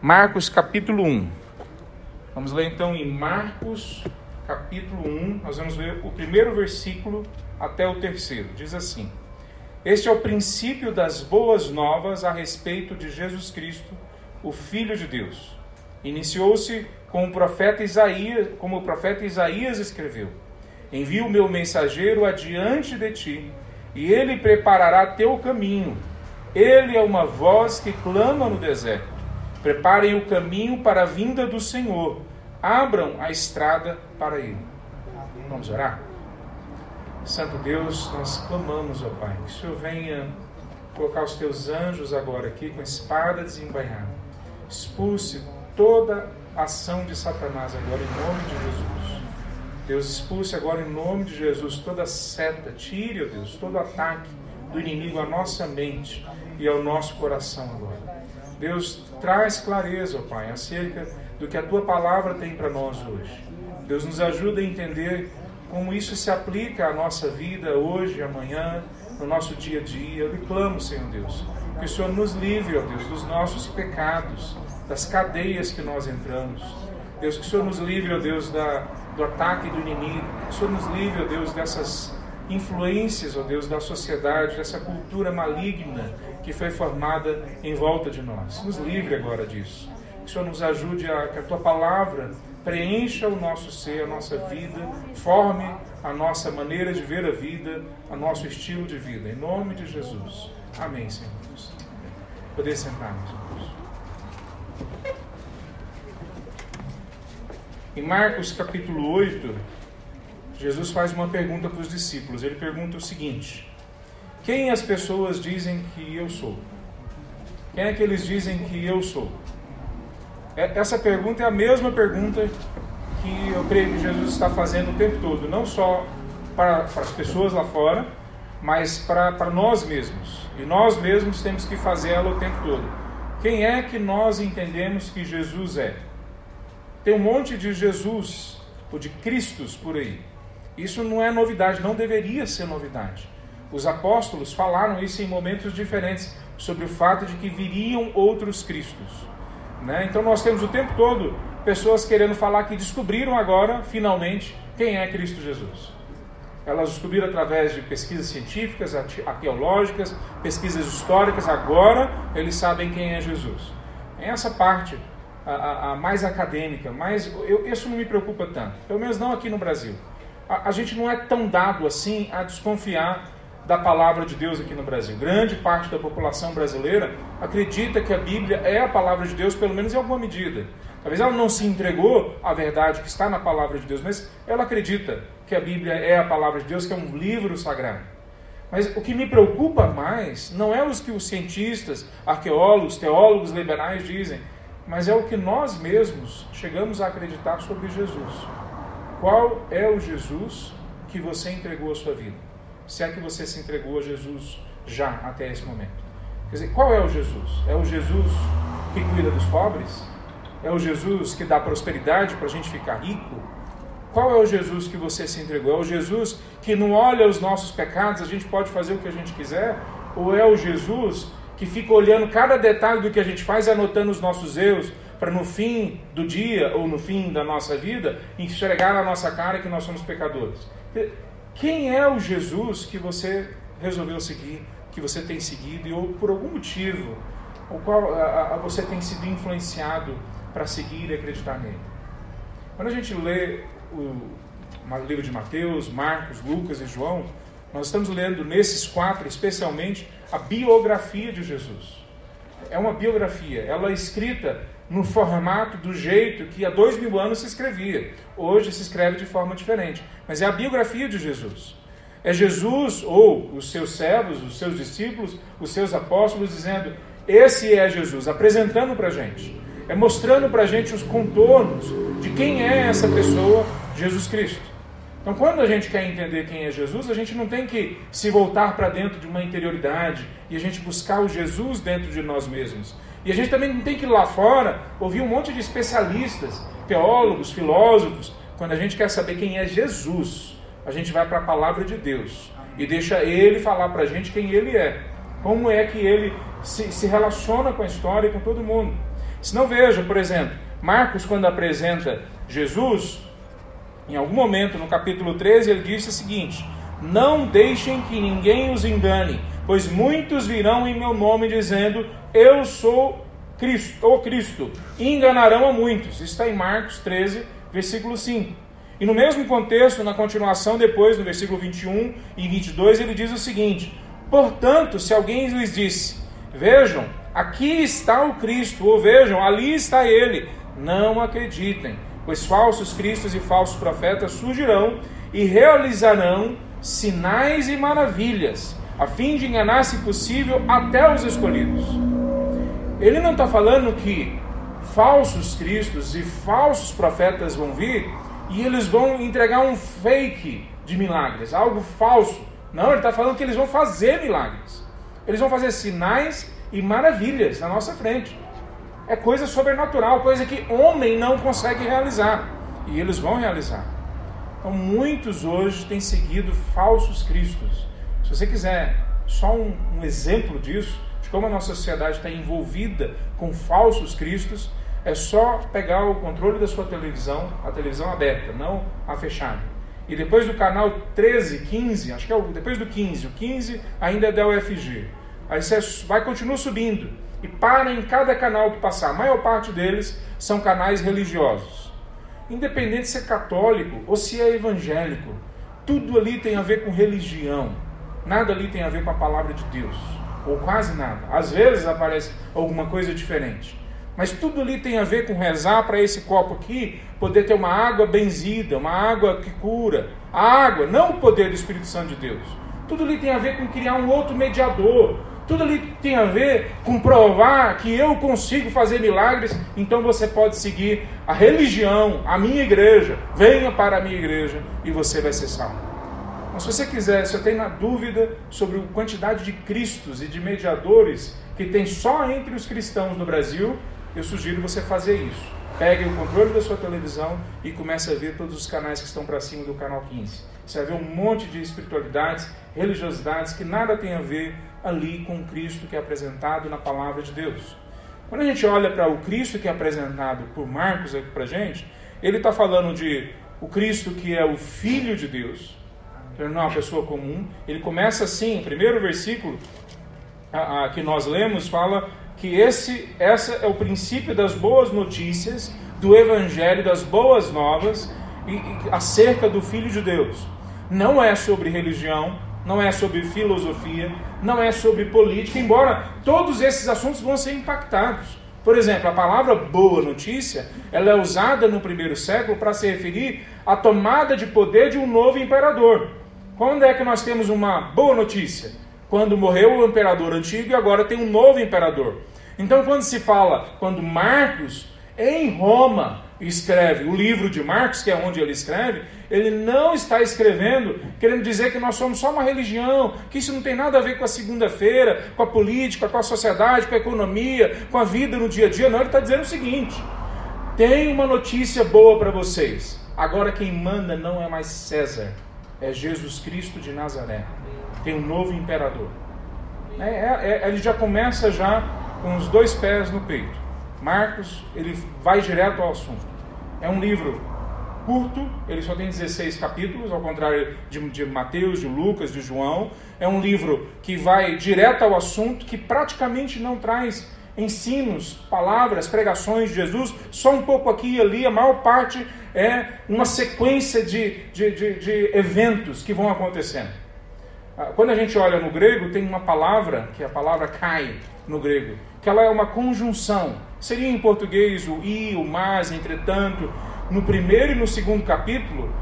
Marcos capítulo 1. Vamos ler então em Marcos capítulo 1, nós vamos ler o primeiro versículo até o terceiro. Diz assim: Este é o princípio das boas novas a respeito de Jesus Cristo, o Filho de Deus. Iniciou-se com o profeta Isaías, como o profeta Isaías escreveu: Envio o meu mensageiro adiante de ti, e ele preparará teu caminho. Ele é uma voz que clama no deserto. Preparem o caminho para a vinda do Senhor. Abram a estrada para ele. Vamos orar? Santo Deus, nós clamamos, ó Pai, que o Senhor venha colocar os teus anjos agora aqui com espada desembainhada. Expulse toda ação de Satanás agora em nome de Jesus. Deus, expulse agora em nome de Jesus toda seta, tire, ó Deus, todo ataque do inimigo à nossa mente e ao nosso coração agora. Deus, traz clareza, ó Pai, acerca do que a tua palavra tem para nós hoje. Deus nos ajuda a entender como isso se aplica à nossa vida hoje, amanhã, no nosso dia a dia. Eu lhe clamo, Senhor Deus, que o Senhor nos livre, ó Deus, dos nossos pecados, das cadeias que nós entramos. Deus, que o Senhor nos livre, ó Deus, da, do ataque do inimigo. Que o Senhor nos livre, ó Deus, dessas influências, ó Deus, da sociedade, dessa cultura maligna que foi formada em volta de nós. Nos livre agora disso. Que o Senhor nos ajude a que a tua palavra preencha o nosso ser, a nossa vida, forme a nossa maneira de ver a vida, o nosso estilo de vida. Em nome de Jesus. Amém, Senhor. Poder sentar, meus irmãos. Em Marcos capítulo 8, Jesus faz uma pergunta para os discípulos. Ele pergunta o seguinte: Quem as pessoas dizem que eu sou? Quem é que eles dizem que eu sou? Essa pergunta é a mesma pergunta que eu creio que Jesus está fazendo o tempo todo, não só para, para as pessoas lá fora, mas para, para nós mesmos. E nós mesmos temos que fazê-la o tempo todo. Quem é que nós entendemos que Jesus é? Tem um monte de Jesus ou de Cristos por aí. Isso não é novidade, não deveria ser novidade. Os apóstolos falaram isso em momentos diferentes, sobre o fato de que viriam outros Cristos. Né? Então nós temos o tempo todo pessoas querendo falar que descobriram agora, finalmente, quem é Cristo Jesus. Elas descobriram através de pesquisas científicas, arqueológicas, pesquisas históricas, agora eles sabem quem é Jesus. É essa parte a, a, a mais acadêmica, mas eu, isso não me preocupa tanto, pelo menos não aqui no Brasil a, a gente não é tão dado assim a desconfiar da palavra de Deus aqui no Brasil. Grande parte da população brasileira acredita que a Bíblia é a palavra de Deus, pelo menos em alguma medida. Talvez ela não se entregou à verdade que está na palavra de Deus, mas ela acredita que a Bíblia é a palavra de Deus, que é um livro sagrado. Mas o que me preocupa mais não é os que os cientistas, arqueólogos, teólogos liberais dizem, mas é o que nós mesmos chegamos a acreditar sobre Jesus. Qual é o Jesus que você entregou a sua vida? Se é que você se entregou a Jesus já até esse momento. Quer dizer, qual é o Jesus? É o Jesus que cuida dos pobres? É o Jesus que dá prosperidade para a gente ficar rico? Qual é o Jesus que você se entregou? É o Jesus que não olha os nossos pecados, a gente pode fazer o que a gente quiser? Ou é o Jesus que fica olhando cada detalhe do que a gente faz e anotando os nossos erros, para no fim do dia ou no fim da nossa vida enxergar na nossa cara que nós somos pecadores. Quem é o Jesus que você resolveu seguir, que você tem seguido ou por algum motivo o qual a, a, você tem sido influenciado para seguir e acreditar nele? Quando a gente lê o, o livro de Mateus, Marcos, Lucas e João, nós estamos lendo nesses quatro, especialmente, a biografia de Jesus. É uma biografia, ela é escrita no formato, do jeito que há dois mil anos se escrevia. Hoje se escreve de forma diferente. Mas é a biografia de Jesus. É Jesus ou os seus servos, os seus discípulos, os seus apóstolos dizendo: Esse é Jesus, apresentando para a gente. É mostrando para a gente os contornos de quem é essa pessoa, Jesus Cristo. Então, quando a gente quer entender quem é Jesus, a gente não tem que se voltar para dentro de uma interioridade e a gente buscar o Jesus dentro de nós mesmos. E a gente também não tem que ir lá fora ouvir um monte de especialistas, teólogos, filósofos. Quando a gente quer saber quem é Jesus, a gente vai para a palavra de Deus e deixa ele falar para a gente quem ele é. Como é que ele se, se relaciona com a história e com todo mundo. Se não veja, por exemplo, Marcos, quando apresenta Jesus, em algum momento no capítulo 13, ele disse o seguinte: Não deixem que ninguém os engane, pois muitos virão em meu nome dizendo: Eu sou Cristo, ou Cristo, e enganarão a muitos. Isso está em Marcos 13, versículo 5. E no mesmo contexto, na continuação, depois, no versículo 21 e 22, ele diz o seguinte: Portanto, se alguém lhes disse, Vejam, aqui está o Cristo, ou vejam, ali está ele, não acreditem, pois falsos cristos e falsos profetas surgirão e realizarão sinais e maravilhas, a fim de enganar, se possível, até os escolhidos. Ele não está falando que falsos cristos e falsos profetas vão vir e eles vão entregar um fake de milagres, algo falso. Não, ele está falando que eles vão fazer milagres. Eles vão fazer sinais e maravilhas na nossa frente. É coisa sobrenatural, coisa que homem não consegue realizar. E eles vão realizar. Então, muitos hoje têm seguido falsos cristos. Se você quiser só um, um exemplo disso, de como a nossa sociedade está envolvida com falsos cristos, é só pegar o controle da sua televisão, a televisão aberta, não a fechada. E depois do canal 13, 15, acho que é o, depois do 15, o 15 ainda é da UFG. Aí você vai continuar subindo e para em cada canal que passar. A maior parte deles são canais religiosos. Independente se é católico ou se é evangélico, tudo ali tem a ver com religião. Nada ali tem a ver com a palavra de Deus, ou quase nada. Às vezes aparece alguma coisa diferente. Mas tudo ali tem a ver com rezar para esse copo aqui poder ter uma água benzida, uma água que cura. A água, não o poder do Espírito Santo de Deus. Tudo ali tem a ver com criar um outro mediador, tudo ali tem a ver com provar que eu consigo fazer milagres, então você pode seguir a religião, a minha igreja. Venha para a minha igreja e você vai ser salvo. Se você quiser, se eu tenho na dúvida sobre a quantidade de cristos e de mediadores que tem só entre os cristãos no Brasil, eu sugiro você fazer isso. Pegue o controle da sua televisão e comece a ver todos os canais que estão para cima do canal 15. Você vai ver um monte de espiritualidades, religiosidades que nada tem a ver ali com o Cristo que é apresentado na palavra de Deus. Quando a gente olha para o Cristo que é apresentado por Marcos aqui para gente, ele está falando de o Cristo que é o Filho de Deus, ele não é uma pessoa comum. Ele começa assim, o primeiro versículo a, a, que nós lemos fala que esse, essa é o princípio das boas notícias, do Evangelho, das boas novas e, e, acerca do Filho de Deus. Não é sobre religião, não é sobre filosofia, não é sobre política, embora todos esses assuntos vão ser impactados. Por exemplo, a palavra boa notícia, ela é usada no primeiro século para se referir à tomada de poder de um novo imperador. Quando é que nós temos uma boa notícia? Quando morreu o imperador antigo e agora tem um novo imperador. Então, quando se fala, quando Marcos, em Roma, escreve o livro de Marcos, que é onde ele escreve, ele não está escrevendo querendo dizer que nós somos só uma religião, que isso não tem nada a ver com a segunda-feira, com a política, com a sociedade, com a economia, com a vida no dia a dia. Não, ele está dizendo o seguinte: tem uma notícia boa para vocês. Agora quem manda não é mais César, é Jesus Cristo de Nazaré. Tem um novo imperador. É, é, é, ele já começa já com os dois pés no peito. Marcos, ele vai direto ao assunto. É um livro curto, ele só tem 16 capítulos, ao contrário de, de Mateus, de Lucas, de João. É um livro que vai direto ao assunto, que praticamente não traz ensinos, palavras, pregações de Jesus, só um pouco aqui e ali, a maior parte é uma sequência de, de, de, de eventos que vão acontecendo. Ah, quando a gente olha no grego, tem uma palavra, que é a palavra kai no grego, que ela é uma conjunção. Seria em português o i, o mas, entretanto. No primeiro e no segundo capítulo,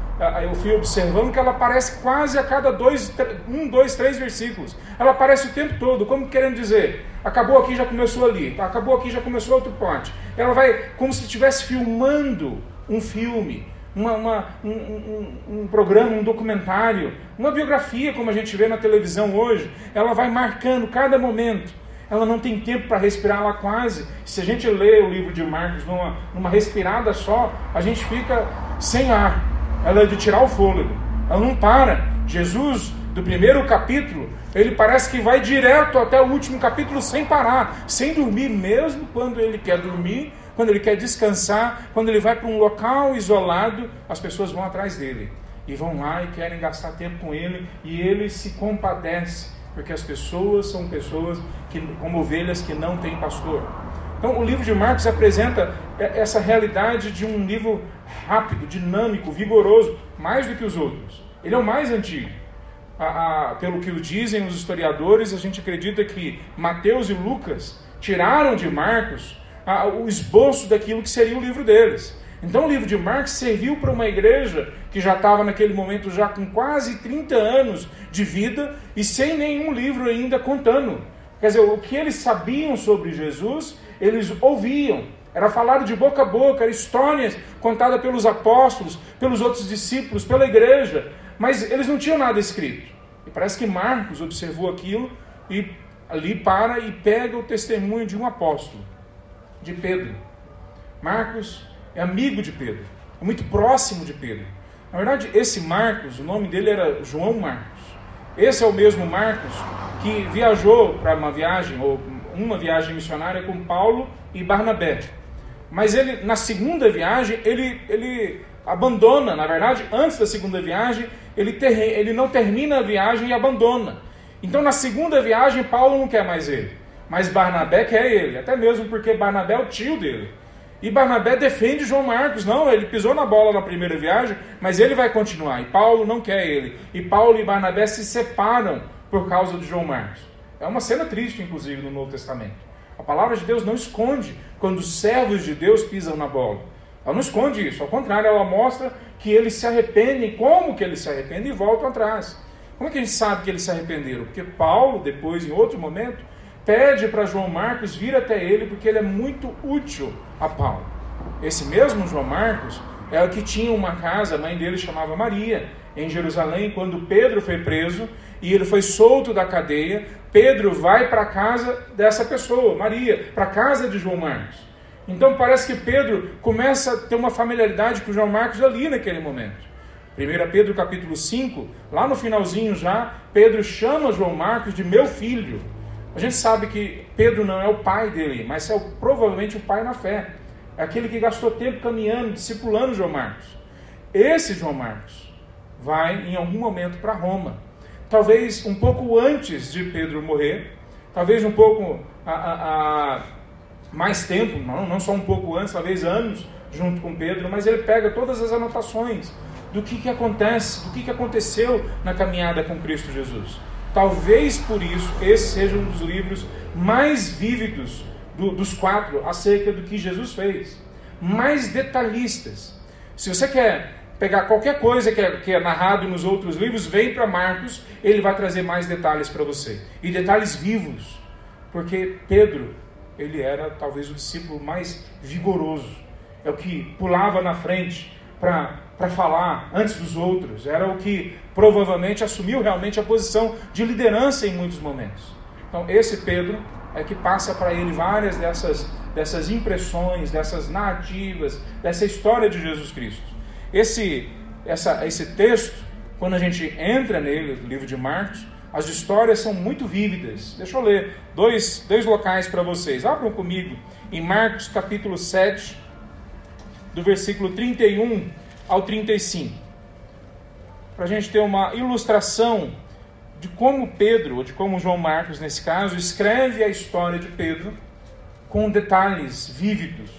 eu fui observando que ela aparece quase a cada dois, um, dois, três versículos. Ela aparece o tempo todo, como querendo dizer, acabou aqui, já começou ali, acabou aqui, já começou outro ponte. Ela vai como se estivesse filmando um filme, uma, uma, um, um, um, programa, um documentário, uma biografia, como a gente vê na televisão hoje. Ela vai marcando cada momento ela não tem tempo para respirar lá quase. Se a gente lê o livro de Marcos numa, numa respirada só, a gente fica sem ar. Ela é de tirar o fôlego. Ela não para. Jesus do primeiro capítulo, ele parece que vai direto até o último capítulo sem parar, sem dormir, mesmo quando ele quer dormir, quando ele quer descansar, quando ele vai para um local isolado, as pessoas vão atrás dele e vão lá e querem gastar tempo com ele e ele se compadece, porque as pessoas são pessoas que, como ovelhas que não têm pastor. Então, o livro de Marcos apresenta essa realidade de um livro rápido, dinâmico, vigoroso, mais do que os outros. Ele é o mais antigo. A, a, pelo que dizem os historiadores, a gente acredita que Mateus e Lucas tiraram de Marcos a, o esboço daquilo que seria o livro deles. Então o livro de Marcos serviu para uma igreja que já estava naquele momento já com quase 30 anos de vida e sem nenhum livro ainda contando. Quer dizer, o que eles sabiam sobre Jesus, eles ouviam. Era falado de boca a boca, era histórias contadas pelos apóstolos, pelos outros discípulos, pela igreja, mas eles não tinham nada escrito. E parece que Marcos observou aquilo e ali para e pega o testemunho de um apóstolo, de Pedro. Marcos é amigo de Pedro, é muito próximo de Pedro. Na verdade, esse Marcos, o nome dele era João Marcos. Esse é o mesmo Marcos que viajou para uma viagem, ou uma viagem missionária com Paulo e Barnabé. Mas ele, na segunda viagem, ele, ele abandona, na verdade, antes da segunda viagem, ele, ter, ele não termina a viagem e abandona. Então, na segunda viagem, Paulo não quer mais ele, mas Barnabé quer ele, até mesmo porque Barnabé é o tio dele. E Barnabé defende João Marcos. Não, ele pisou na bola na primeira viagem, mas ele vai continuar. E Paulo não quer ele. E Paulo e Barnabé se separam por causa de João Marcos. É uma cena triste, inclusive, no Novo Testamento. A palavra de Deus não esconde quando os servos de Deus pisam na bola. Ela não esconde isso. Ao contrário, ela mostra que eles se arrependem, como que eles se arrependem e voltam atrás. Como é que a gente sabe que eles se arrependeram? Porque Paulo, depois, em outro momento, pede para João Marcos vir até ele porque ele é muito útil a Paulo. Esse mesmo João Marcos é o que tinha uma casa, a mãe dele chamava Maria, em Jerusalém, quando Pedro foi preso e ele foi solto da cadeia. Pedro vai para a casa dessa pessoa, Maria, para a casa de João Marcos. Então parece que Pedro começa a ter uma familiaridade com João Marcos ali naquele momento. 1 Pedro capítulo 5, lá no finalzinho já, Pedro chama João Marcos de meu filho. A gente sabe que Pedro não é o pai dele, mas é o, provavelmente o pai na fé. É aquele que gastou tempo caminhando, discipulando João Marcos. Esse João Marcos vai em algum momento para Roma. Talvez um pouco antes de Pedro morrer, talvez um pouco a, a, a mais tempo, não, não só um pouco antes, talvez anos junto com Pedro, mas ele pega todas as anotações do que, que acontece, do que, que aconteceu na caminhada com Cristo Jesus. Talvez por isso esse seja um dos livros mais vívidos do, dos quatro acerca do que Jesus fez, mais detalhistas. Se você quer pegar qualquer coisa que é, que é narrado nos outros livros, vem para Marcos, ele vai trazer mais detalhes para você e detalhes vivos, porque Pedro ele era talvez o discípulo mais vigoroso, é o que pulava na frente para falar antes dos outros, era o que provavelmente assumiu realmente a posição de liderança em muitos momentos. Então, esse Pedro é que passa para ele várias dessas, dessas impressões, dessas narrativas, dessa história de Jesus Cristo. Esse, essa, esse texto, quando a gente entra nele, no livro de Marcos, as histórias são muito vívidas. Deixa eu ler dois, dois locais para vocês. Abram comigo em Marcos capítulo 7, do versículo 31 ao 35. Para a gente ter uma ilustração de como Pedro, ou de como João Marcos, nesse caso, escreve a história de Pedro com detalhes vívidos.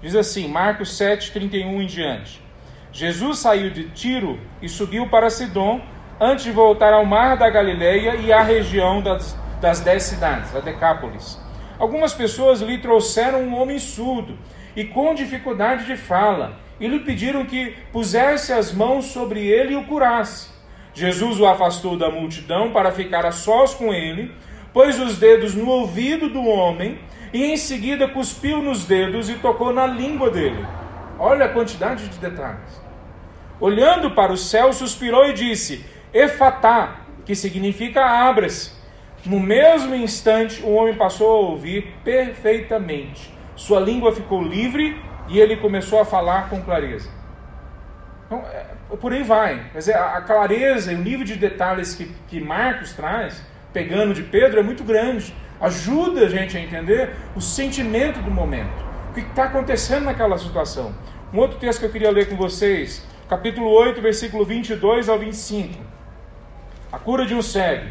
Diz assim, Marcos 7, 31 em diante. Jesus saiu de Tiro e subiu para Sidom, antes de voltar ao mar da Galileia e à região das, das dez cidades, a Decápolis. Algumas pessoas lhe trouxeram um homem surdo e com dificuldade de fala e lhe pediram que pusesse as mãos sobre ele e o curasse. Jesus o afastou da multidão para ficar a sós com ele, pôs os dedos no ouvido do homem e em seguida cuspiu nos dedos e tocou na língua dele. Olha a quantidade de detalhes. Olhando para o céu, suspirou e disse: Efatá, que significa abra-se. No mesmo instante, o homem passou a ouvir perfeitamente. Sua língua ficou livre e ele começou a falar com clareza. Então, é, por aí vai. Mas é, a clareza e o nível de detalhes que, que Marcos traz, pegando de Pedro, é muito grande. Ajuda a gente a entender o sentimento do momento. O que está acontecendo naquela situação. Um outro texto que eu queria ler com vocês, capítulo 8, versículo 22 ao 25. A cura de um cego.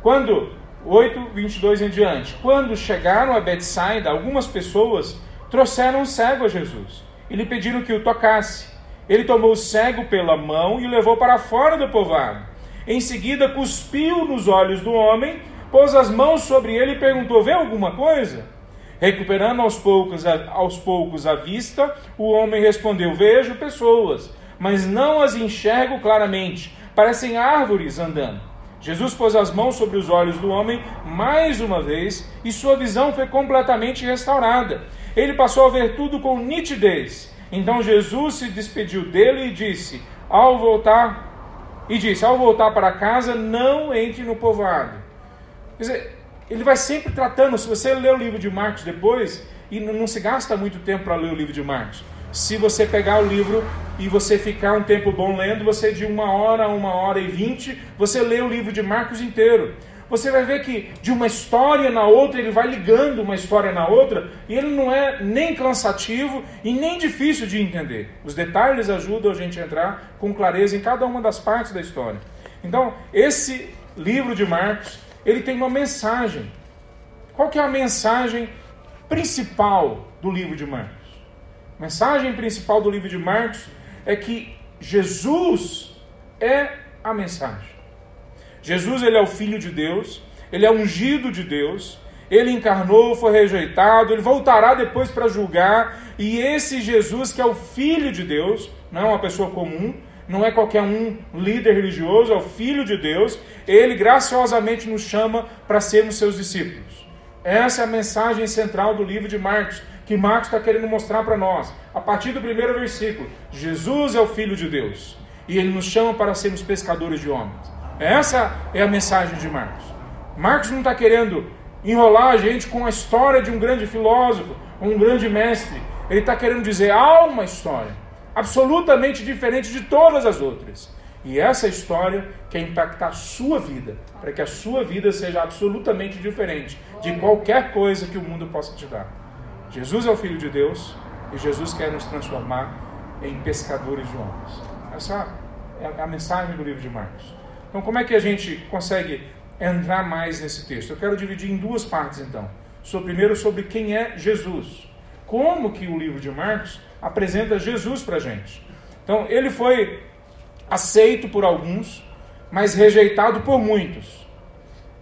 Quando, 8, 22 em diante, quando chegaram a Betsaida, algumas pessoas trouxeram um cego a Jesus e lhe pediram que o tocasse. Ele tomou o cego pela mão e o levou para fora do povoado. Em seguida, cuspiu nos olhos do homem, pôs as mãos sobre ele e perguntou: Vê alguma coisa? Recuperando aos poucos, aos poucos a vista, o homem respondeu: Vejo pessoas, mas não as enxergo claramente. Parecem árvores andando. Jesus pôs as mãos sobre os olhos do homem mais uma vez e sua visão foi completamente restaurada. Ele passou a ver tudo com nitidez. Então Jesus se despediu dele e disse: Ao voltar, e disse: Ao voltar para casa, não entre no povoado. Quer dizer, ele vai sempre tratando. Se você ler o livro de Marcos depois, e não se gasta muito tempo para ler o livro de Marcos. Se você pegar o livro e você ficar um tempo bom lendo, você de uma hora, uma hora e vinte, você lê o livro de Marcos inteiro você vai ver que de uma história na outra, ele vai ligando uma história na outra, e ele não é nem cansativo e nem difícil de entender. Os detalhes ajudam a gente a entrar com clareza em cada uma das partes da história. Então, esse livro de Marcos, ele tem uma mensagem. Qual que é a mensagem principal do livro de Marcos? A mensagem principal do livro de Marcos é que Jesus é a mensagem. Jesus ele é o filho de Deus, ele é ungido de Deus, ele encarnou, foi rejeitado, ele voltará depois para julgar, e esse Jesus que é o filho de Deus, não é uma pessoa comum, não é qualquer um líder religioso, é o filho de Deus, ele graciosamente nos chama para sermos seus discípulos. Essa é a mensagem central do livro de Marcos, que Marcos está querendo mostrar para nós, a partir do primeiro versículo. Jesus é o Filho de Deus e ele nos chama para sermos pescadores de homens. Essa é a mensagem de Marcos. Marcos não está querendo enrolar a gente com a história de um grande filósofo, um grande mestre. Ele está querendo dizer: há uma história absolutamente diferente de todas as outras. E essa história quer impactar a sua vida, para que a sua vida seja absolutamente diferente de qualquer coisa que o mundo possa te dar. Jesus é o Filho de Deus e Jesus quer nos transformar em pescadores de homens. Essa é a mensagem do livro de Marcos. Então, como é que a gente consegue entrar mais nesse texto? Eu quero dividir em duas partes, então. Primeiro, sobre quem é Jesus. Como que o livro de Marcos apresenta Jesus para a gente. Então, ele foi aceito por alguns, mas rejeitado por muitos.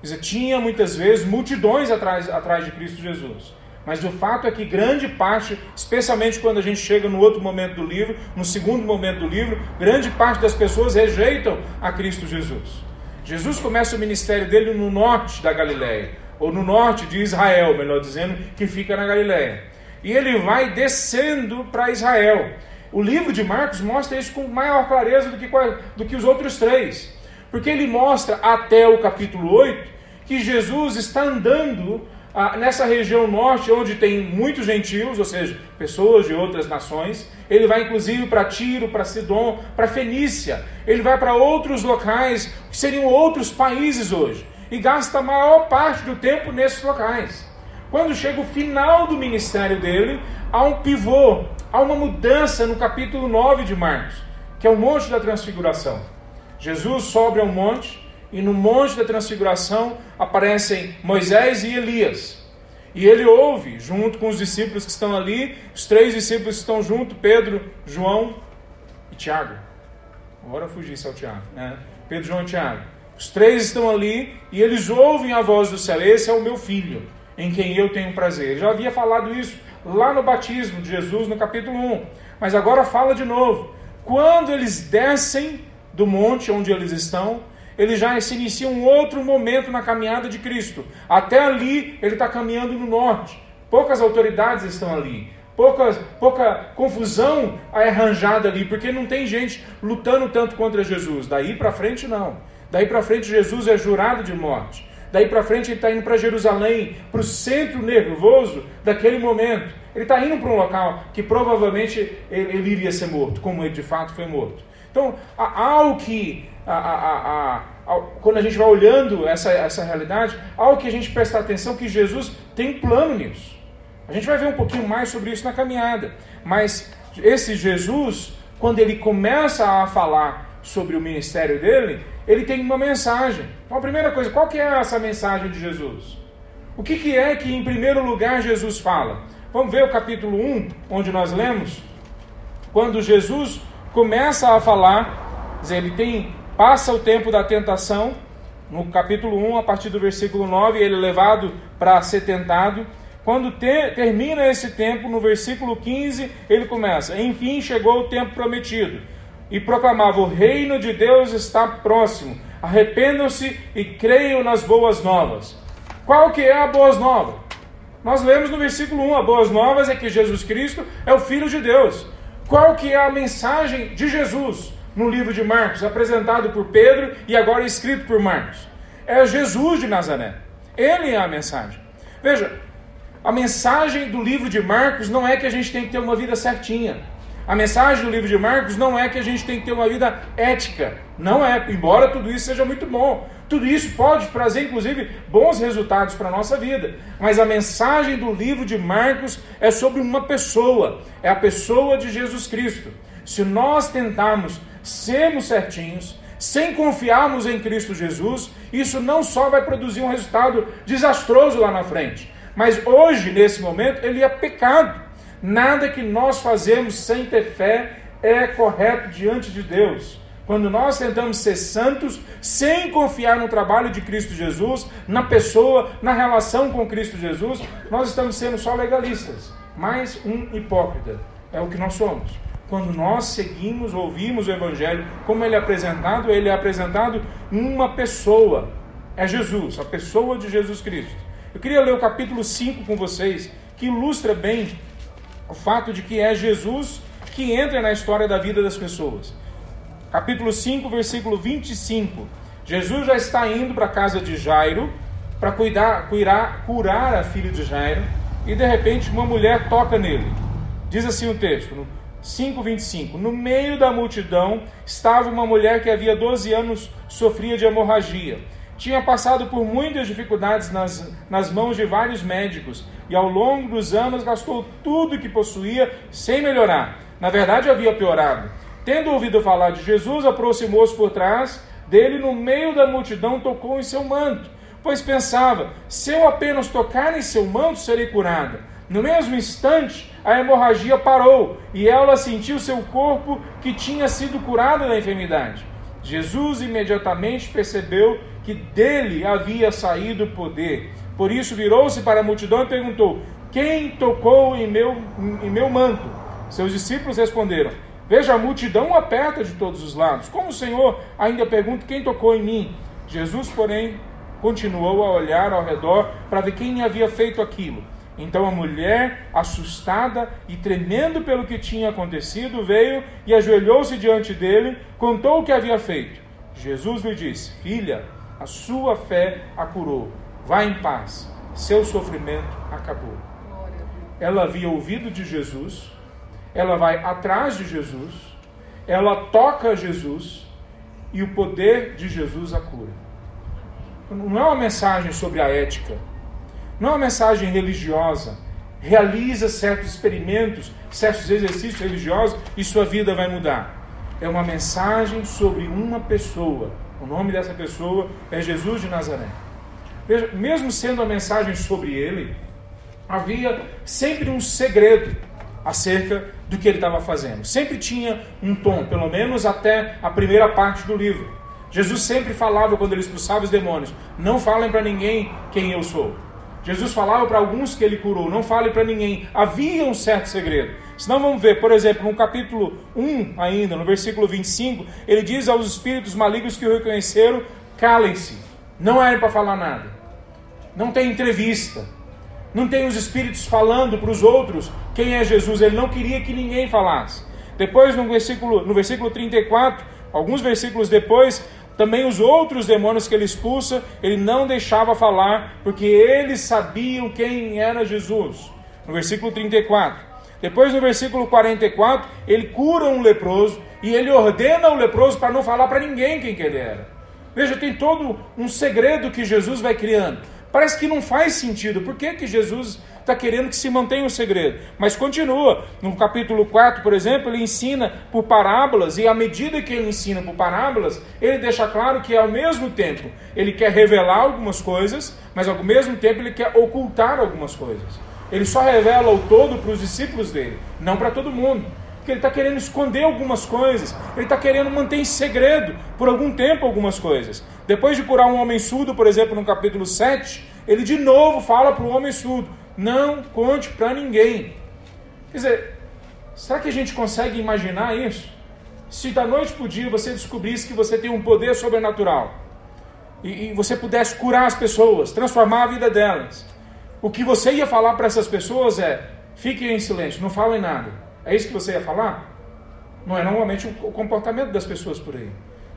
Quer dizer, tinha muitas vezes multidões atrás, atrás de Cristo Jesus. Mas o fato é que grande parte, especialmente quando a gente chega no outro momento do livro, no segundo momento do livro, grande parte das pessoas rejeitam a Cristo Jesus. Jesus começa o ministério dele no norte da Galiléia, ou no norte de Israel, melhor dizendo, que fica na Galiléia. E ele vai descendo para Israel. O livro de Marcos mostra isso com maior clareza do que, do que os outros três. Porque ele mostra até o capítulo 8 que Jesus está andando ah, nessa região norte, onde tem muitos gentios, ou seja, pessoas de outras nações, ele vai inclusive para Tiro, para Sidom, para Fenícia, ele vai para outros locais que seriam outros países hoje, e gasta a maior parte do tempo nesses locais. Quando chega o final do ministério dele, há um pivô, há uma mudança no capítulo 9 de Marcos, que é o Monte da Transfiguração. Jesus sobe ao monte, e no Monte da Transfiguração aparecem Moisés e Elias. E ele ouve, junto com os discípulos que estão ali, os três discípulos que estão junto, Pedro, João e Tiago. Agora eu fugi ao Tiago, né? Pedro, João e Tiago. Os três estão ali e eles ouvem a voz do céu: Esse é o meu filho, em quem eu tenho prazer. Já havia falado isso lá no batismo de Jesus, no capítulo 1. Mas agora fala de novo. Quando eles descem do monte onde eles estão, ele já se inicia um outro momento na caminhada de Cristo. Até ali, ele está caminhando no norte. Poucas autoridades estão ali. Pouca, pouca confusão é arranjada ali, porque não tem gente lutando tanto contra Jesus. Daí para frente, não. Daí para frente, Jesus é jurado de morte. Daí para frente ele está indo para Jerusalém, para o centro nervoso daquele momento. Ele está indo para um local que provavelmente ele, ele, iria ser morto, como ele de fato foi morto. Então, há que, a, a, a, quando a gente vai olhando essa, essa realidade, há algo que a gente presta atenção que Jesus tem plano nisso. A gente vai ver um pouquinho mais sobre isso na caminhada. Mas esse Jesus, quando ele começa a falar sobre o ministério dele, ele tem uma mensagem. Então, a primeira coisa, qual que é essa mensagem de Jesus? O que, que é que, em primeiro lugar, Jesus fala? Vamos ver o capítulo 1, onde nós lemos. Quando Jesus começa a falar, ele tem passa o tempo da tentação, no capítulo 1, a partir do versículo 9, ele é levado para ser tentado. Quando te, termina esse tempo, no versículo 15, ele começa: Enfim chegou o tempo prometido e proclamava: O reino de Deus está próximo. Arrependam-se e creiam nas boas novas. Qual que é a boas nova? Nós lemos no versículo 1, a boas novas é que Jesus Cristo é o filho de Deus. Qual que é a mensagem de Jesus no livro de Marcos, apresentado por Pedro e agora escrito por Marcos? É Jesus de Nazaré. Ele é a mensagem. Veja, a mensagem do livro de Marcos não é que a gente tem que ter uma vida certinha. A mensagem do livro de Marcos não é que a gente tem que ter uma vida ética. Não é, embora tudo isso seja muito bom. Tudo isso pode trazer, inclusive, bons resultados para a nossa vida. Mas a mensagem do livro de Marcos é sobre uma pessoa. É a pessoa de Jesus Cristo. Se nós tentarmos sermos certinhos, sem confiarmos em Cristo Jesus, isso não só vai produzir um resultado desastroso lá na frente, mas hoje, nesse momento, ele é pecado. Nada que nós fazemos sem ter fé é correto diante de Deus. Quando nós tentamos ser santos sem confiar no trabalho de Cristo Jesus, na pessoa, na relação com Cristo Jesus, nós estamos sendo só legalistas, mais um hipócrita. É o que nós somos. Quando nós seguimos, ouvimos o Evangelho, como ele é apresentado, ele é apresentado uma pessoa. É Jesus, a pessoa de Jesus Cristo. Eu queria ler o capítulo 5 com vocês, que ilustra bem o fato de que é Jesus que entra na história da vida das pessoas. Capítulo 5, versículo 25. Jesus já está indo para a casa de Jairo para cuidar, curar, curar a filha de Jairo e de repente uma mulher toca nele. Diz assim o texto, no 5:25. No meio da multidão estava uma mulher que havia 12 anos sofria de hemorragia. Tinha passado por muitas dificuldades nas, nas mãos de vários médicos e ao longo dos anos gastou tudo que possuía sem melhorar. Na verdade, havia piorado. Tendo ouvido falar de Jesus, aproximou-se por trás dele, no meio da multidão, tocou em seu manto, pois pensava: se eu apenas tocar em seu manto, serei curada. No mesmo instante, a hemorragia parou e ela sentiu seu corpo que tinha sido curado da enfermidade. Jesus imediatamente percebeu que dele havia saído o poder por isso virou-se para a multidão e perguntou: Quem tocou em meu, em meu manto? Seus discípulos responderam: Veja, a multidão aperta de todos os lados. Como o Senhor ainda pergunta: Quem tocou em mim? Jesus, porém, continuou a olhar ao redor para ver quem havia feito aquilo. Então a mulher, assustada e tremendo pelo que tinha acontecido, veio e ajoelhou-se diante dele, contou o que havia feito. Jesus lhe disse: Filha, a sua fé a curou Vá em paz, seu sofrimento acabou. Ela havia ouvido de Jesus, ela vai atrás de Jesus, ela toca Jesus e o poder de Jesus a cura. Não é uma mensagem sobre a ética, não é uma mensagem religiosa. Realiza certos experimentos, certos exercícios religiosos e sua vida vai mudar. É uma mensagem sobre uma pessoa. O nome dessa pessoa é Jesus de Nazaré. Veja, mesmo sendo a mensagem sobre ele, havia sempre um segredo acerca do que ele estava fazendo. Sempre tinha um tom, pelo menos até a primeira parte do livro. Jesus sempre falava quando ele expulsava os demônios: Não falem para ninguém quem eu sou. Jesus falava para alguns que ele curou: Não falem para ninguém. Havia um certo segredo. Senão vamos ver, por exemplo, no capítulo 1, ainda, no versículo 25, ele diz aos espíritos malignos que o reconheceram: Calem-se, não é para falar nada não tem entrevista, não tem os espíritos falando para os outros quem é Jesus. Ele não queria que ninguém falasse. Depois, no versículo, no versículo 34, alguns versículos depois, Também os outros demônios que ele expulsa, ele não deixava falar, porque eles sabiam quem era Jesus. No versículo 34. Depois, no versículo 44, ele cura um leproso e ele ordena o leproso para não falar para ninguém quem que ele era. Veja, tem todo um segredo que Jesus vai criando. Parece que não faz sentido. Por que, que Jesus está querendo que se mantenha o segredo? Mas continua. No capítulo 4, por exemplo, ele ensina por parábolas, e à medida que ele ensina por parábolas, ele deixa claro que ao mesmo tempo ele quer revelar algumas coisas, mas ao mesmo tempo ele quer ocultar algumas coisas. Ele só revela o todo para os discípulos dele, não para todo mundo porque ele está querendo esconder algumas coisas, ele está querendo manter em segredo por algum tempo algumas coisas. Depois de curar um homem surdo, por exemplo, no capítulo 7, ele de novo fala para o homem surdo: não conte para ninguém. Quer dizer, será que a gente consegue imaginar isso? Se da noite para o dia você descobrisse que você tem um poder sobrenatural e, e você pudesse curar as pessoas, transformar a vida delas, o que você ia falar para essas pessoas é: fiquem em silêncio, não falem nada. É isso que você ia falar? Não é normalmente o comportamento das pessoas por aí.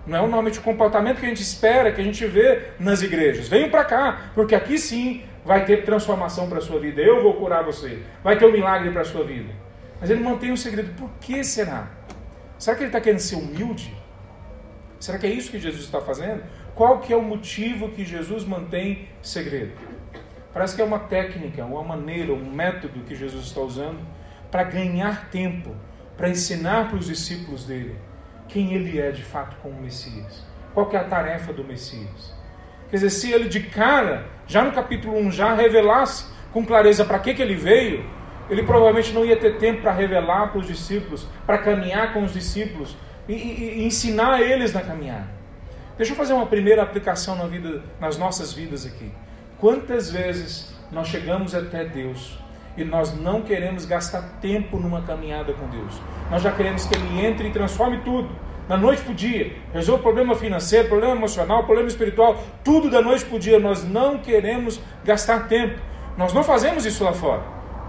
Não é normalmente o comportamento que a gente espera, que a gente vê nas igrejas. Venham para cá, porque aqui sim vai ter transformação para a sua vida. Eu vou curar você. Vai ter um milagre para a sua vida. Mas ele mantém um segredo. Por que será? Será que ele está querendo ser humilde? Será que é isso que Jesus está fazendo? Qual que é o motivo que Jesus mantém segredo? Parece que é uma técnica, uma maneira, um método que Jesus está usando para ganhar tempo, para ensinar para os discípulos dele quem ele é de fato como Messias. Qual é a tarefa do Messias? Quer dizer, se ele de cara, já no capítulo 1, já revelasse com clareza para que, que ele veio, ele provavelmente não ia ter tempo para revelar para os discípulos, para caminhar com os discípulos e, e, e, ensinar eles na caminhada. Deixa eu fazer uma primeira aplicação na vida, nas nossas vidas aqui. Quantas vezes nós chegamos até Deus e nós não queremos gastar tempo numa caminhada com Deus. Nós já queremos que Ele entre e transforme tudo. Da noite para o dia, resolva problema financeiro, problema emocional, problema espiritual, tudo da noite para o dia. Nós não queremos gastar tempo. Nós não fazemos isso lá fora.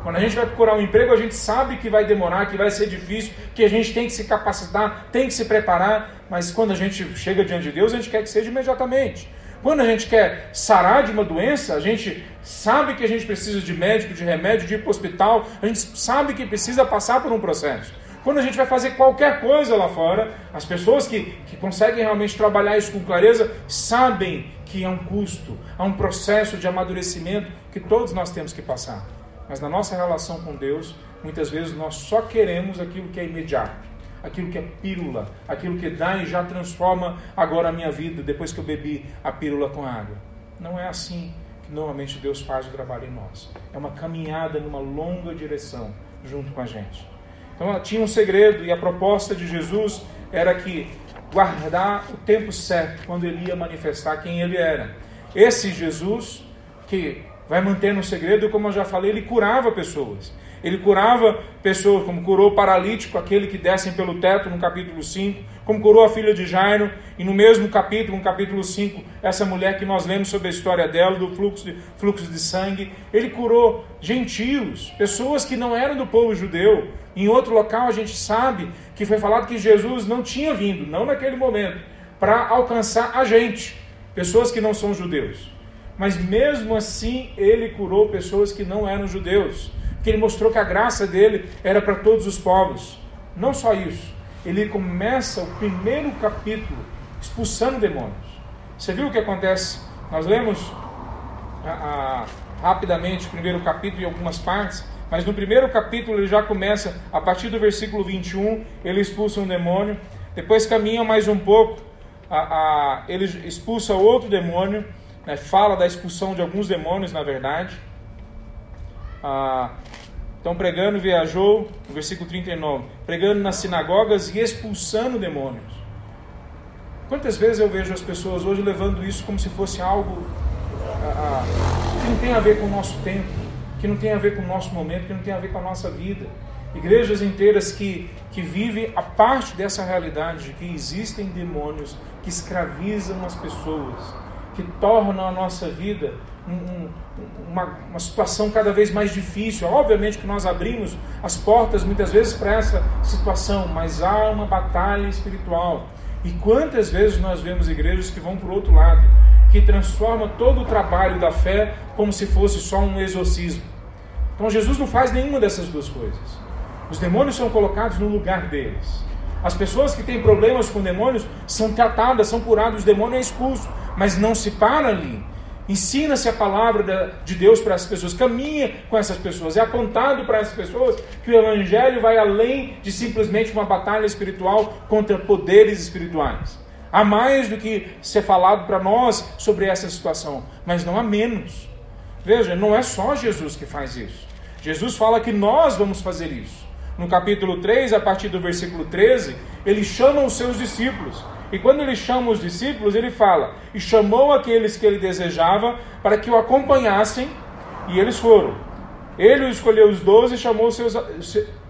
Quando a gente vai procurar um emprego, a gente sabe que vai demorar, que vai ser difícil, que a gente tem que se capacitar, tem que se preparar, mas quando a gente chega diante de Deus, a gente quer que seja imediatamente. Quando a gente quer sarar de uma doença, a gente sabe que a gente precisa de médico, de remédio, de ir para o hospital, a gente sabe que precisa passar por um processo. Quando a gente vai fazer qualquer coisa lá fora, as pessoas que, que conseguem realmente trabalhar isso com clareza sabem que é um custo, há um processo de amadurecimento que todos nós temos que passar. Mas na nossa relação com Deus, muitas vezes nós só queremos aquilo que é imediato aquilo que é pílula, aquilo que dá e já transforma agora a minha vida depois que eu bebi a pílula com água. Não é assim que normalmente Deus faz o trabalho em nós. É uma caminhada numa longa direção junto com a gente. Então tinha um segredo e a proposta de Jesus era que guardar o tempo certo quando ele ia manifestar quem ele era. Esse Jesus que vai manter no segredo, como eu já falei, ele curava pessoas. Ele curava pessoas, como curou o paralítico, aquele que descem pelo teto, no capítulo 5, como curou a filha de Jairo, e no mesmo capítulo, no capítulo 5, essa mulher que nós lemos sobre a história dela, do fluxo de, fluxo de sangue. Ele curou gentios, pessoas que não eram do povo judeu. Em outro local a gente sabe que foi falado que Jesus não tinha vindo, não naquele momento, para alcançar a gente, pessoas que não são judeus. Mas mesmo assim ele curou pessoas que não eram judeus que ele mostrou que a graça dele era para todos os povos. Não só isso, ele começa o primeiro capítulo expulsando demônios. Você viu o que acontece? Nós lemos a, a, rapidamente o primeiro capítulo em algumas partes, mas no primeiro capítulo ele já começa, a partir do versículo 21, ele expulsa um demônio, depois caminha mais um pouco, a, ele expulsa outro demônio, né, fala da expulsão de alguns demônios, na verdade. Ah, então, pregando, viajou, no versículo 39, pregando nas sinagogas e expulsando demônios. Quantas vezes eu vejo as pessoas hoje levando isso como se fosse algo ah, ah, que não tem a ver com o nosso tempo, que não tem a ver com o nosso momento, que não tem a ver com a nossa vida. Igrejas inteiras que, que vivem a parte dessa realidade de que existem demônios que escravizam as pessoas, que tornam a nossa vida um, uma, uma situação cada vez mais difícil. Obviamente que nós abrimos as portas muitas vezes para essa situação, mas há uma batalha espiritual. E quantas vezes nós vemos igrejas que vão para o outro lado, que transforma todo o trabalho da fé como se fosse só um exorcismo. Então Jesus não faz nenhuma dessas duas coisas. Os demônios são colocados no lugar deles. As pessoas que têm problemas com demônios são tratadas, são curadas, o demônio é expulso, mas não se para ali. Ensina-se a palavra de Deus para essas pessoas, caminha com essas pessoas, é apontado para essas pessoas que o Evangelho vai além de simplesmente uma batalha espiritual contra poderes espirituais. Há mais do que ser falado para nós sobre essa situação, mas não há menos. Veja, não é só Jesus que faz isso. Jesus fala que nós vamos fazer isso. No capítulo 3, a partir do versículo 13, ele chama os seus discípulos. E quando ele chama os discípulos, ele fala: E chamou aqueles que ele desejava para que o acompanhassem, e eles foram. Ele escolheu os doze e chamou seus,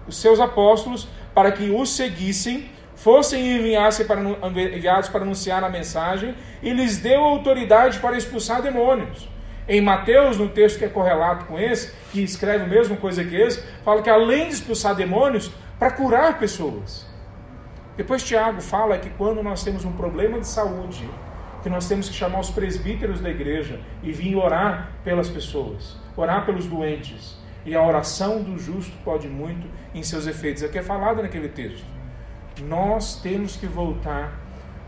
seus apóstolos para que os seguissem, fossem enviados para, enviados para anunciar a mensagem, e lhes deu autoridade para expulsar demônios. Em Mateus, no texto que é correlato com esse, que escreve a mesma coisa que esse, fala que além de expulsar demônios, para curar pessoas. Depois Tiago fala que quando nós temos um problema de saúde, que nós temos que chamar os presbíteros da igreja e vir orar pelas pessoas, orar pelos doentes. E a oração do justo pode muito em seus efeitos. Que é falado naquele texto. Nós temos que voltar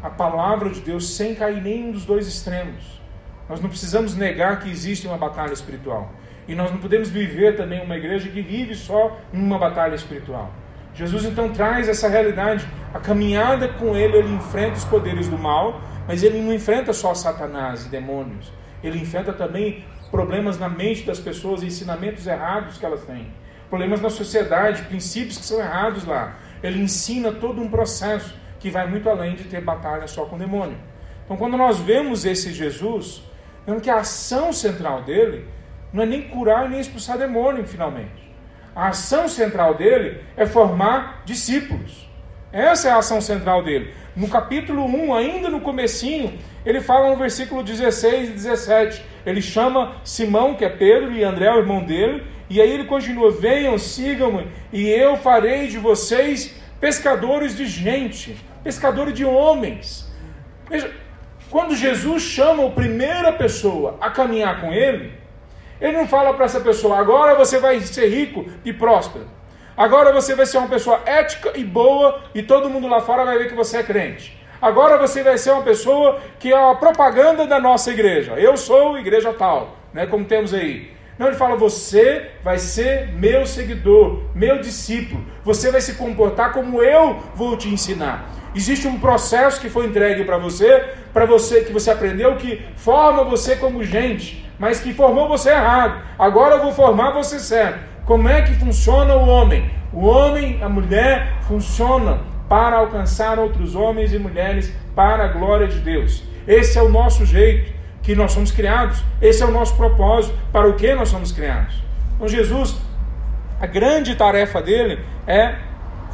à palavra de Deus sem cair nenhum dos dois extremos. Nós não precisamos negar que existe uma batalha espiritual. E nós não podemos viver também uma igreja que vive só numa batalha espiritual. Jesus então traz essa realidade. A caminhada com ele, ele enfrenta os poderes do mal, mas ele não enfrenta só Satanás e demônios. Ele enfrenta também problemas na mente das pessoas, ensinamentos errados que elas têm, problemas na sociedade, princípios que são errados lá. Ele ensina todo um processo que vai muito além de ter batalha só com o demônio. Então, quando nós vemos esse Jesus, Vendo que a ação central dele não é nem curar nem expulsar demônio, finalmente. A ação central dele é formar discípulos. Essa é a ação central dele. No capítulo 1, ainda no comecinho, ele fala no versículo 16 e 17. Ele chama Simão, que é Pedro, e André, o irmão dele, e aí ele continua: Venham, sigam-me, e eu farei de vocês pescadores de gente, pescadores de homens. Veja, quando Jesus chama a primeira pessoa a caminhar com ele, ele não fala para essa pessoa, agora você vai ser rico e próspero. Agora você vai ser uma pessoa ética e boa e todo mundo lá fora vai ver que você é crente. Agora você vai ser uma pessoa que é a propaganda da nossa igreja. Eu sou igreja tal, né, como temos aí. Não, ele fala: você vai ser meu seguidor, meu discípulo. Você vai se comportar como eu vou te ensinar. Existe um processo que foi entregue para você, para você que você aprendeu que forma você como gente, mas que formou você errado. Agora eu vou formar você certo. Como é que funciona o homem? O homem, a mulher funcionam para alcançar outros homens e mulheres para a glória de Deus. Esse é o nosso jeito que nós somos criados. Esse é o nosso propósito, para o que nós somos criados. Então Jesus, a grande tarefa dele é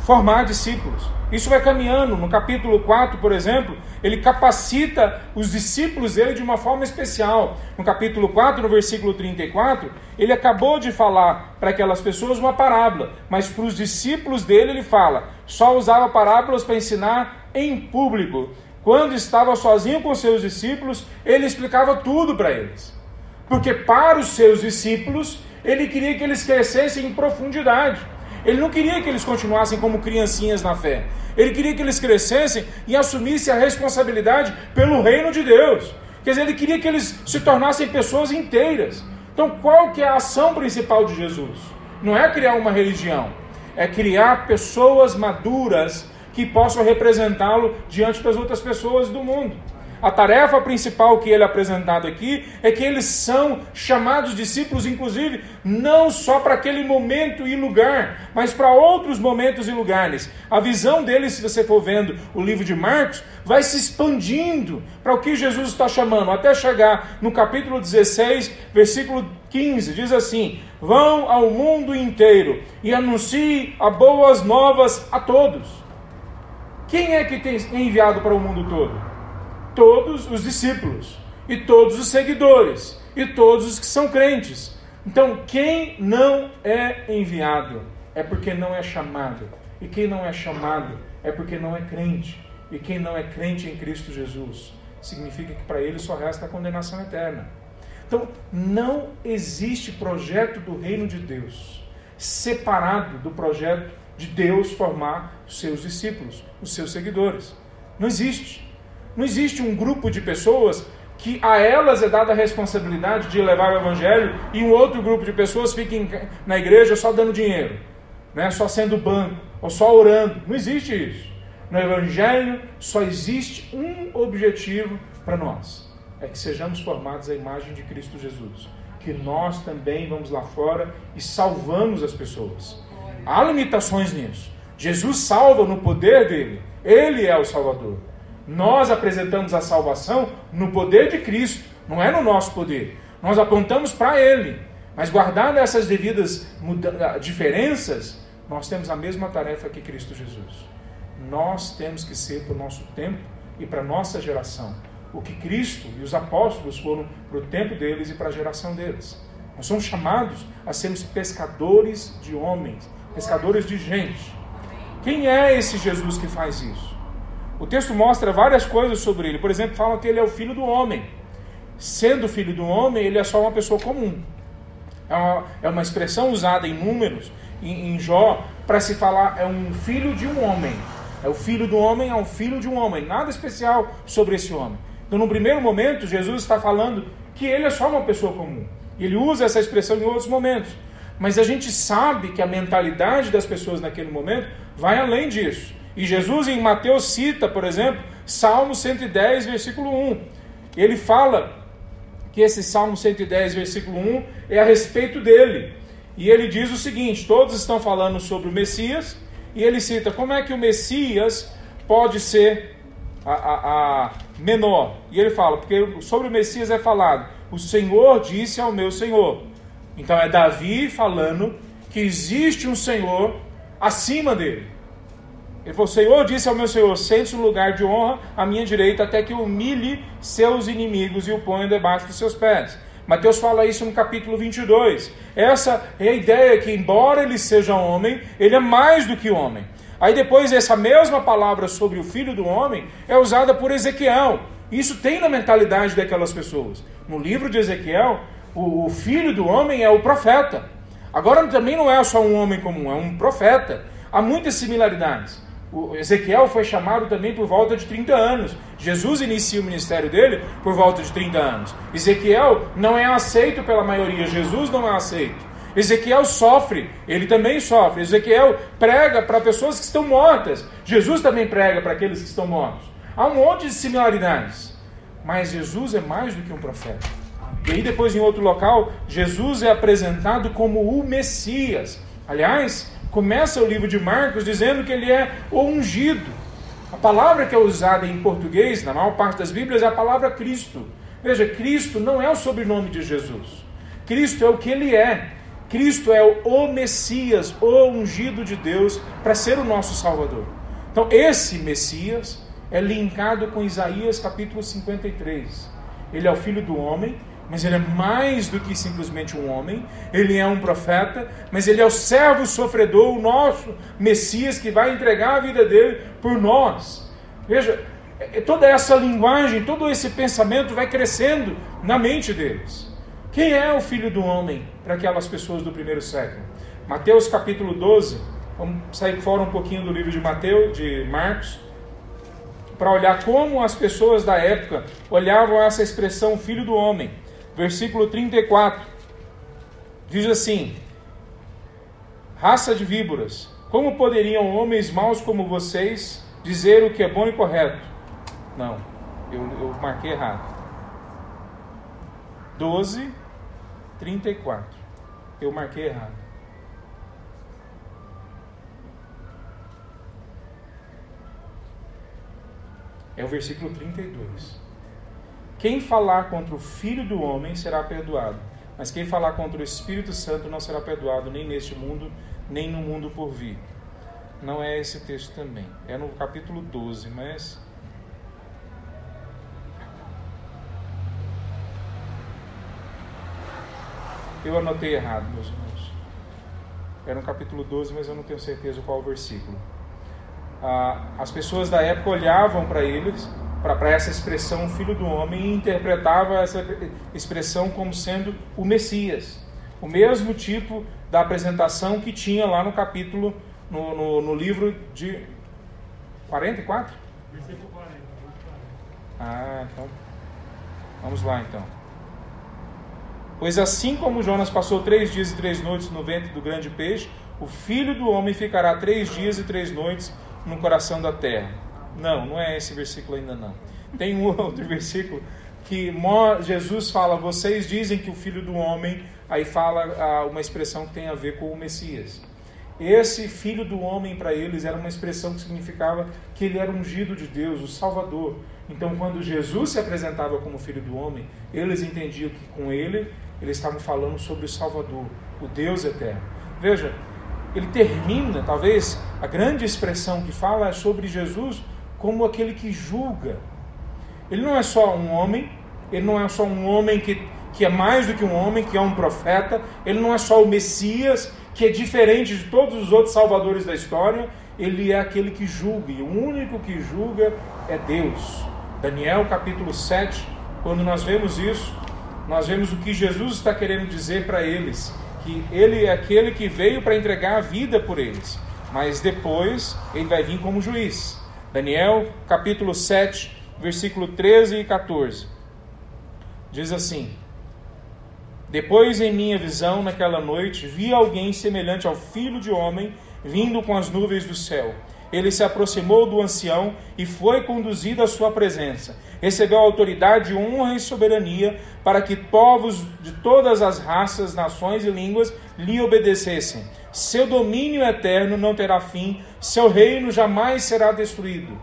formar discípulos. Isso vai caminhando. No capítulo 4, por exemplo, ele capacita os discípulos dele de uma forma especial. No capítulo 4, no versículo 34, ele acabou de falar para aquelas pessoas uma parábola, mas para os discípulos dele ele fala: só usava parábolas para ensinar em público. Quando estava sozinho com seus discípulos, ele explicava tudo para eles. Porque para os seus discípulos, ele queria que eles crescessem em profundidade. Ele não queria que eles continuassem como criancinhas na fé. Ele queria que eles crescessem e assumissem a responsabilidade pelo reino de Deus. Quer dizer, ele queria que eles se tornassem pessoas inteiras. Então, qual que é a ação principal de Jesus? Não é criar uma religião, é criar pessoas maduras que possam representá-lo diante das outras pessoas do mundo. A tarefa principal que ele é apresentado aqui é que eles são chamados discípulos, inclusive, não só para aquele momento e lugar, mas para outros momentos e lugares. A visão deles, se você for vendo o livro de Marcos, vai se expandindo para o que Jesus está chamando, até chegar no capítulo 16, versículo 15, diz assim: Vão ao mundo inteiro e anunciem a boas novas a todos. Quem é que tem enviado para o mundo todo? Todos os discípulos, e todos os seguidores, e todos os que são crentes. Então, quem não é enviado é porque não é chamado, e quem não é chamado é porque não é crente. e quem não é crente em Cristo Jesus, significa que para ele só resta a condenação eterna. Então, não existe projeto do reino de Deus separado do projeto de Deus formar os seus discípulos, os seus seguidores. Não existe. Não existe um grupo de pessoas que a elas é dada a responsabilidade de levar o evangelho e um outro grupo de pessoas fiquem na igreja só dando dinheiro, né? só sendo banco, ou só orando. Não existe isso. No evangelho só existe um objetivo para nós: é que sejamos formados à imagem de Cristo Jesus. Que nós também vamos lá fora e salvamos as pessoas. Há limitações nisso. Jesus salva no poder dele. Ele é o Salvador. Nós apresentamos a salvação no poder de Cristo, não é no nosso poder. Nós apontamos para Ele. Mas guardando essas devidas diferenças, nós temos a mesma tarefa que Cristo Jesus. Nós temos que ser para o nosso tempo e para a nossa geração. O que Cristo e os apóstolos foram para o tempo deles e para a geração deles. Nós somos chamados a sermos pescadores de homens, pescadores de gente. Quem é esse Jesus que faz isso? O texto mostra várias coisas sobre ele. Por exemplo, fala que ele é o filho do homem. Sendo filho do homem, ele é só uma pessoa comum. É uma, é uma expressão usada em números, em, em Jó, para se falar é um filho de um homem. É o filho do homem, é um filho de um homem. Nada especial sobre esse homem. Então, no primeiro momento, Jesus está falando que ele é só uma pessoa comum. Ele usa essa expressão em outros momentos. Mas a gente sabe que a mentalidade das pessoas naquele momento vai além disso. E Jesus em Mateus cita, por exemplo, Salmo 110, versículo 1. Ele fala que esse Salmo 110, versículo 1 é a respeito dele. E ele diz o seguinte: todos estão falando sobre o Messias, e ele cita como é que o Messias pode ser a, a, a menor. E ele fala, porque sobre o Messias é falado: o Senhor disse ao meu Senhor. Então é Davi falando que existe um Senhor acima dele. Ele falou: Senhor disse ao meu Senhor: sente-se no lugar de honra à minha direita, até que humilhe seus inimigos e o ponha debaixo dos seus pés. Mateus fala isso no capítulo 22. Essa é a ideia que, embora ele seja homem, ele é mais do que homem. Aí depois, essa mesma palavra sobre o filho do homem é usada por Ezequiel. Isso tem na mentalidade daquelas pessoas. No livro de Ezequiel, o, o filho do homem é o profeta. Agora também não é só um homem comum, é um profeta. Há muitas similaridades. O Ezequiel foi chamado também por volta de 30 anos. Jesus inicia o ministério dele por volta de 30 anos. Ezequiel não é aceito pela maioria, Jesus não é aceito. Ezequiel sofre, ele também sofre. Ezequiel prega para pessoas que estão mortas. Jesus também prega para aqueles que estão mortos. Há um monte de similaridades. Mas Jesus é mais do que um profeta. E aí, depois, em outro local, Jesus é apresentado como o Messias. Aliás, Começa o livro de Marcos dizendo que ele é o ungido. A palavra que é usada em português, na maior parte das Bíblias, é a palavra Cristo. Veja, Cristo não é o sobrenome de Jesus. Cristo é o que ele é. Cristo é o Messias, o ungido de Deus, para ser o nosso Salvador. Então, esse Messias é linkado com Isaías capítulo 53. Ele é o filho do homem, mas ele é mais do que simplesmente um homem, ele é um profeta, mas ele é o servo sofredor, o nosso Messias que vai entregar a vida dele por nós. Veja, é, é toda essa linguagem, todo esse pensamento vai crescendo na mente deles. Quem é o filho do homem para aquelas pessoas do primeiro século? Mateus capítulo 12, vamos sair fora um pouquinho do livro de Mateus, de Marcos, para olhar como as pessoas da época olhavam essa expressão filho do homem versículo 34, diz assim: Raça de víboras, como poderiam homens maus como vocês dizer o que é bom e correto? Não, eu, eu marquei errado. 12, 34. Eu marquei errado. É o versículo 32. Quem falar contra o Filho do Homem será perdoado, mas quem falar contra o Espírito Santo não será perdoado nem neste mundo, nem no mundo por vir. Não é esse texto também. É no capítulo 12, mas. Eu anotei errado, meus irmãos. É no capítulo 12, mas eu não tenho certeza qual o versículo. ah, as pessoas da época olhavam para eles, para essa expressão filho do homem, e interpretavam essa expressão como sendo o Messias. O mesmo tipo da apresentação que tinha lá no capítulo, no, no, no livro de 44? Versículo 40. Ah, então. Vamos lá então. Pois assim como Jonas passou três dias e três noites no ventre do grande peixe, o filho do homem ficará três dias e três noites no coração da terra. Não, não é esse versículo ainda não. Tem um outro versículo que Jesus fala: vocês dizem que o filho do homem, aí fala ah, uma expressão que tem a ver com o Messias. Esse filho do homem para eles era uma expressão que significava que ele era ungido de Deus, o Salvador. Então, quando Jesus se apresentava como filho do homem, eles entendiam que com ele eles estavam falando sobre o Salvador, o Deus eterno. Veja, ele termina, talvez a grande expressão que fala é sobre Jesus como aquele que julga. Ele não é só um homem, ele não é só um homem que, que é mais do que um homem, que é um profeta, ele não é só o Messias, que é diferente de todos os outros salvadores da história, ele é aquele que julga, e o único que julga é Deus. Daniel capítulo 7, quando nós vemos isso, nós vemos o que Jesus está querendo dizer para eles, que ele é aquele que veio para entregar a vida por eles, mas depois ele vai vir como juiz. Daniel, capítulo 7, versículo 13 e 14. Diz assim: Depois em minha visão naquela noite vi alguém semelhante ao filho de homem vindo com as nuvens do céu ele se aproximou do ancião e foi conduzido à sua presença. Recebeu autoridade, honra e soberania para que povos de todas as raças, nações e línguas lhe obedecessem. Seu domínio eterno não terá fim, seu reino jamais será destruído.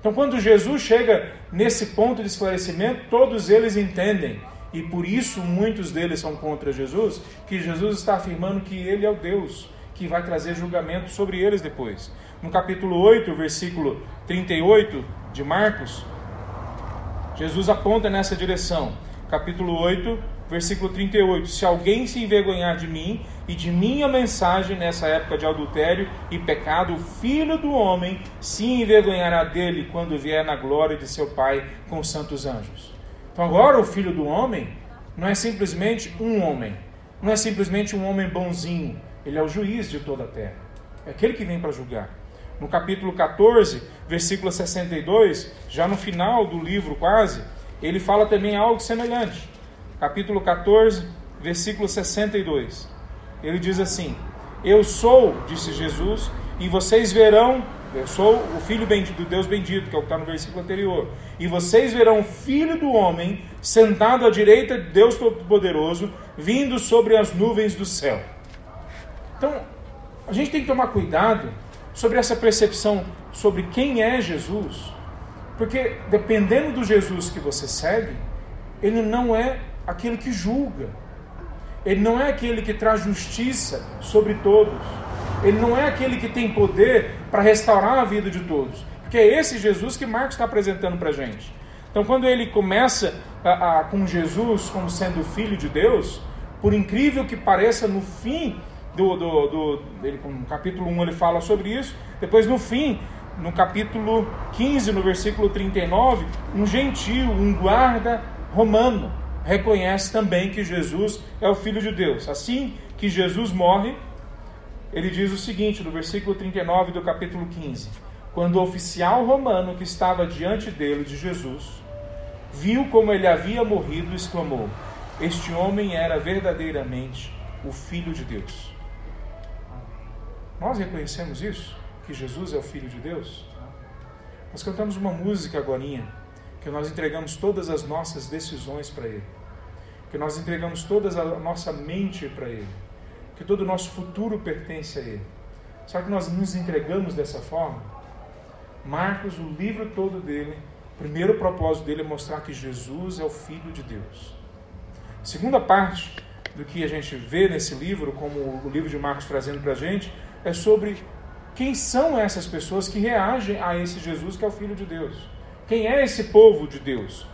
Então, quando Jesus chega nesse ponto de esclarecimento, todos eles entendem, e por isso muitos deles são contra Jesus, que Jesus está afirmando que ele é o Deus que vai trazer julgamento sobre eles depois no capítulo 8, versículo 38 de Marcos, Jesus aponta nessa direção. Capítulo 8, versículo 38. Se alguém se envergonhar de mim e de minha mensagem nessa época de adultério e pecado, o filho do homem se envergonhará dele quando vier na glória de seu Pai com os santos anjos. Então agora o filho do homem não é simplesmente um homem, não é simplesmente um homem bonzinho, ele é o juiz de toda a terra. É aquele que vem para julgar no capítulo 14, versículo 62, já no final do livro quase, ele fala também algo semelhante. Capítulo 14, versículo 62. Ele diz assim: Eu sou, disse Jesus, e vocês verão, eu sou o Filho bendito, do Deus bendito, que é o que está no versículo anterior, e vocês verão o Filho do Homem sentado à direita de Deus Todo-Poderoso, vindo sobre as nuvens do céu. Então, a gente tem que tomar cuidado sobre essa percepção sobre quem é Jesus, porque dependendo do Jesus que você segue, ele não é aquele que julga, ele não é aquele que traz justiça sobre todos, ele não é aquele que tem poder para restaurar a vida de todos, porque é esse Jesus que Marcos está apresentando para a gente. Então, quando ele começa a, a, com Jesus como sendo filho de Deus, por incrível que pareça, no fim do, do, do ele, no capítulo 1 ele fala sobre isso. Depois no fim, no capítulo 15, no versículo 39, um gentio, um guarda romano, reconhece também que Jesus é o Filho de Deus. Assim que Jesus morre, ele diz o seguinte, no versículo 39 do capítulo 15: Quando o oficial romano que estava diante dele, de Jesus, viu como ele havia morrido, exclamou: Este homem era verdadeiramente o Filho de Deus. Nós reconhecemos isso? Que Jesus é o Filho de Deus? Nós cantamos uma música agora, que nós entregamos todas as nossas decisões para Ele, que nós entregamos toda a nossa mente para Ele, que todo o nosso futuro pertence a Ele. Só que nós nos entregamos dessa forma? Marcos, o livro todo dele, o primeiro propósito dele é mostrar que Jesus é o Filho de Deus. segunda parte do que a gente vê nesse livro, como o livro de Marcos trazendo para a gente, é sobre quem são essas pessoas que reagem a esse Jesus que é o Filho de Deus. Quem é esse povo de Deus?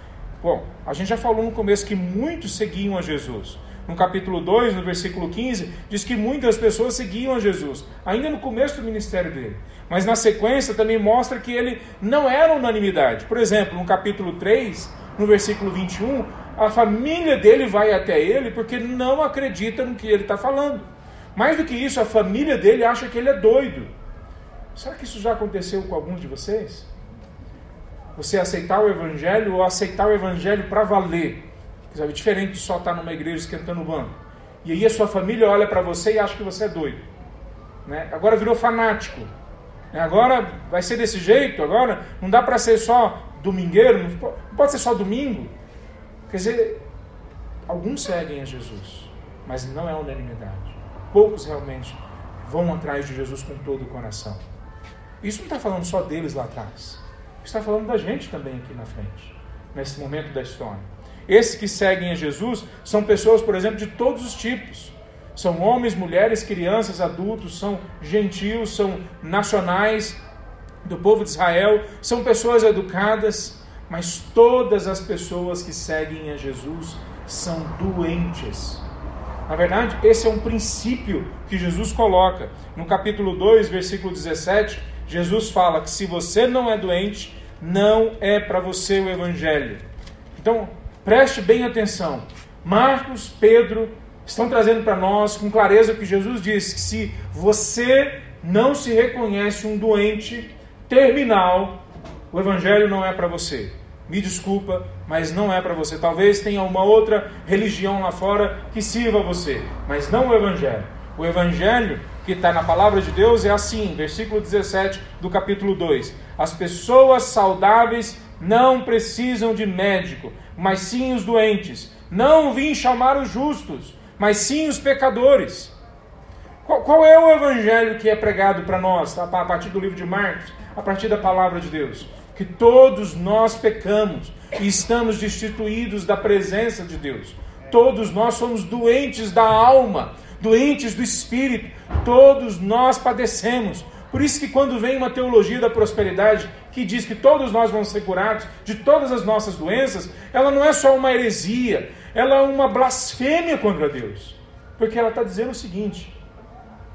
Bom, a gente já falou no começo que muitos seguiam a Jesus. no capítulo 2, no versículo 15, diz que muitas pessoas seguiam a Jesus, ainda no começo do ministério dele. Mas na sequência também mostra que ele não era unanimidade. Por exemplo, no capítulo 3, no versículo 21, a família dele vai até ele porque não acredita no que ele está falando. Mais do que isso, a família dele acha que ele é doido. Será que isso já aconteceu com alguns de vocês? Você aceitar o evangelho ou aceitar o evangelho para valer? Sabe, diferente de só estar numa igreja esquentando o banco. E aí a sua família olha para você e acha que você é doido. Né? Agora virou fanático. Né? Agora vai ser desse jeito, agora não dá para ser só domingueiro, não pode ser só domingo. Quer dizer, alguns seguem a Jesus, mas não é unanimidade. Poucos realmente vão atrás de Jesus com todo o coração. Isso não está falando só deles lá atrás. Está falando da gente também aqui na frente, nesse momento da história. Esses que seguem a Jesus são pessoas, por exemplo, de todos os tipos. São homens, mulheres, crianças, adultos, são gentios, são nacionais do povo de Israel, são pessoas educadas, mas todas as pessoas que seguem a Jesus são doentes. Na verdade, esse é um princípio que Jesus coloca. No capítulo 2, versículo 17, Jesus fala que se você não é doente, não é para você o evangelho. Então, preste bem atenção. Marcos, Pedro estão trazendo para nós com clareza que Jesus disse que se você não se reconhece um doente terminal, o evangelho não é para você. Me desculpa, mas não é para você. Talvez tenha uma outra religião lá fora que sirva a você, mas não o evangelho. O evangelho que está na palavra de Deus é assim, versículo 17 do capítulo 2. As pessoas saudáveis não precisam de médico, mas sim os doentes. Não vim chamar os justos, mas sim os pecadores. Qual, qual é o evangelho que é pregado para nós, a partir do livro de Marcos, a partir da palavra de Deus? Que todos nós pecamos e estamos destituídos da presença de Deus. Todos nós somos doentes da alma, doentes do espírito, todos nós padecemos. Por isso que quando vem uma teologia da prosperidade que diz que todos nós vamos ser curados de todas as nossas doenças, ela não é só uma heresia, ela é uma blasfêmia contra Deus. Porque ela está dizendo o seguinte: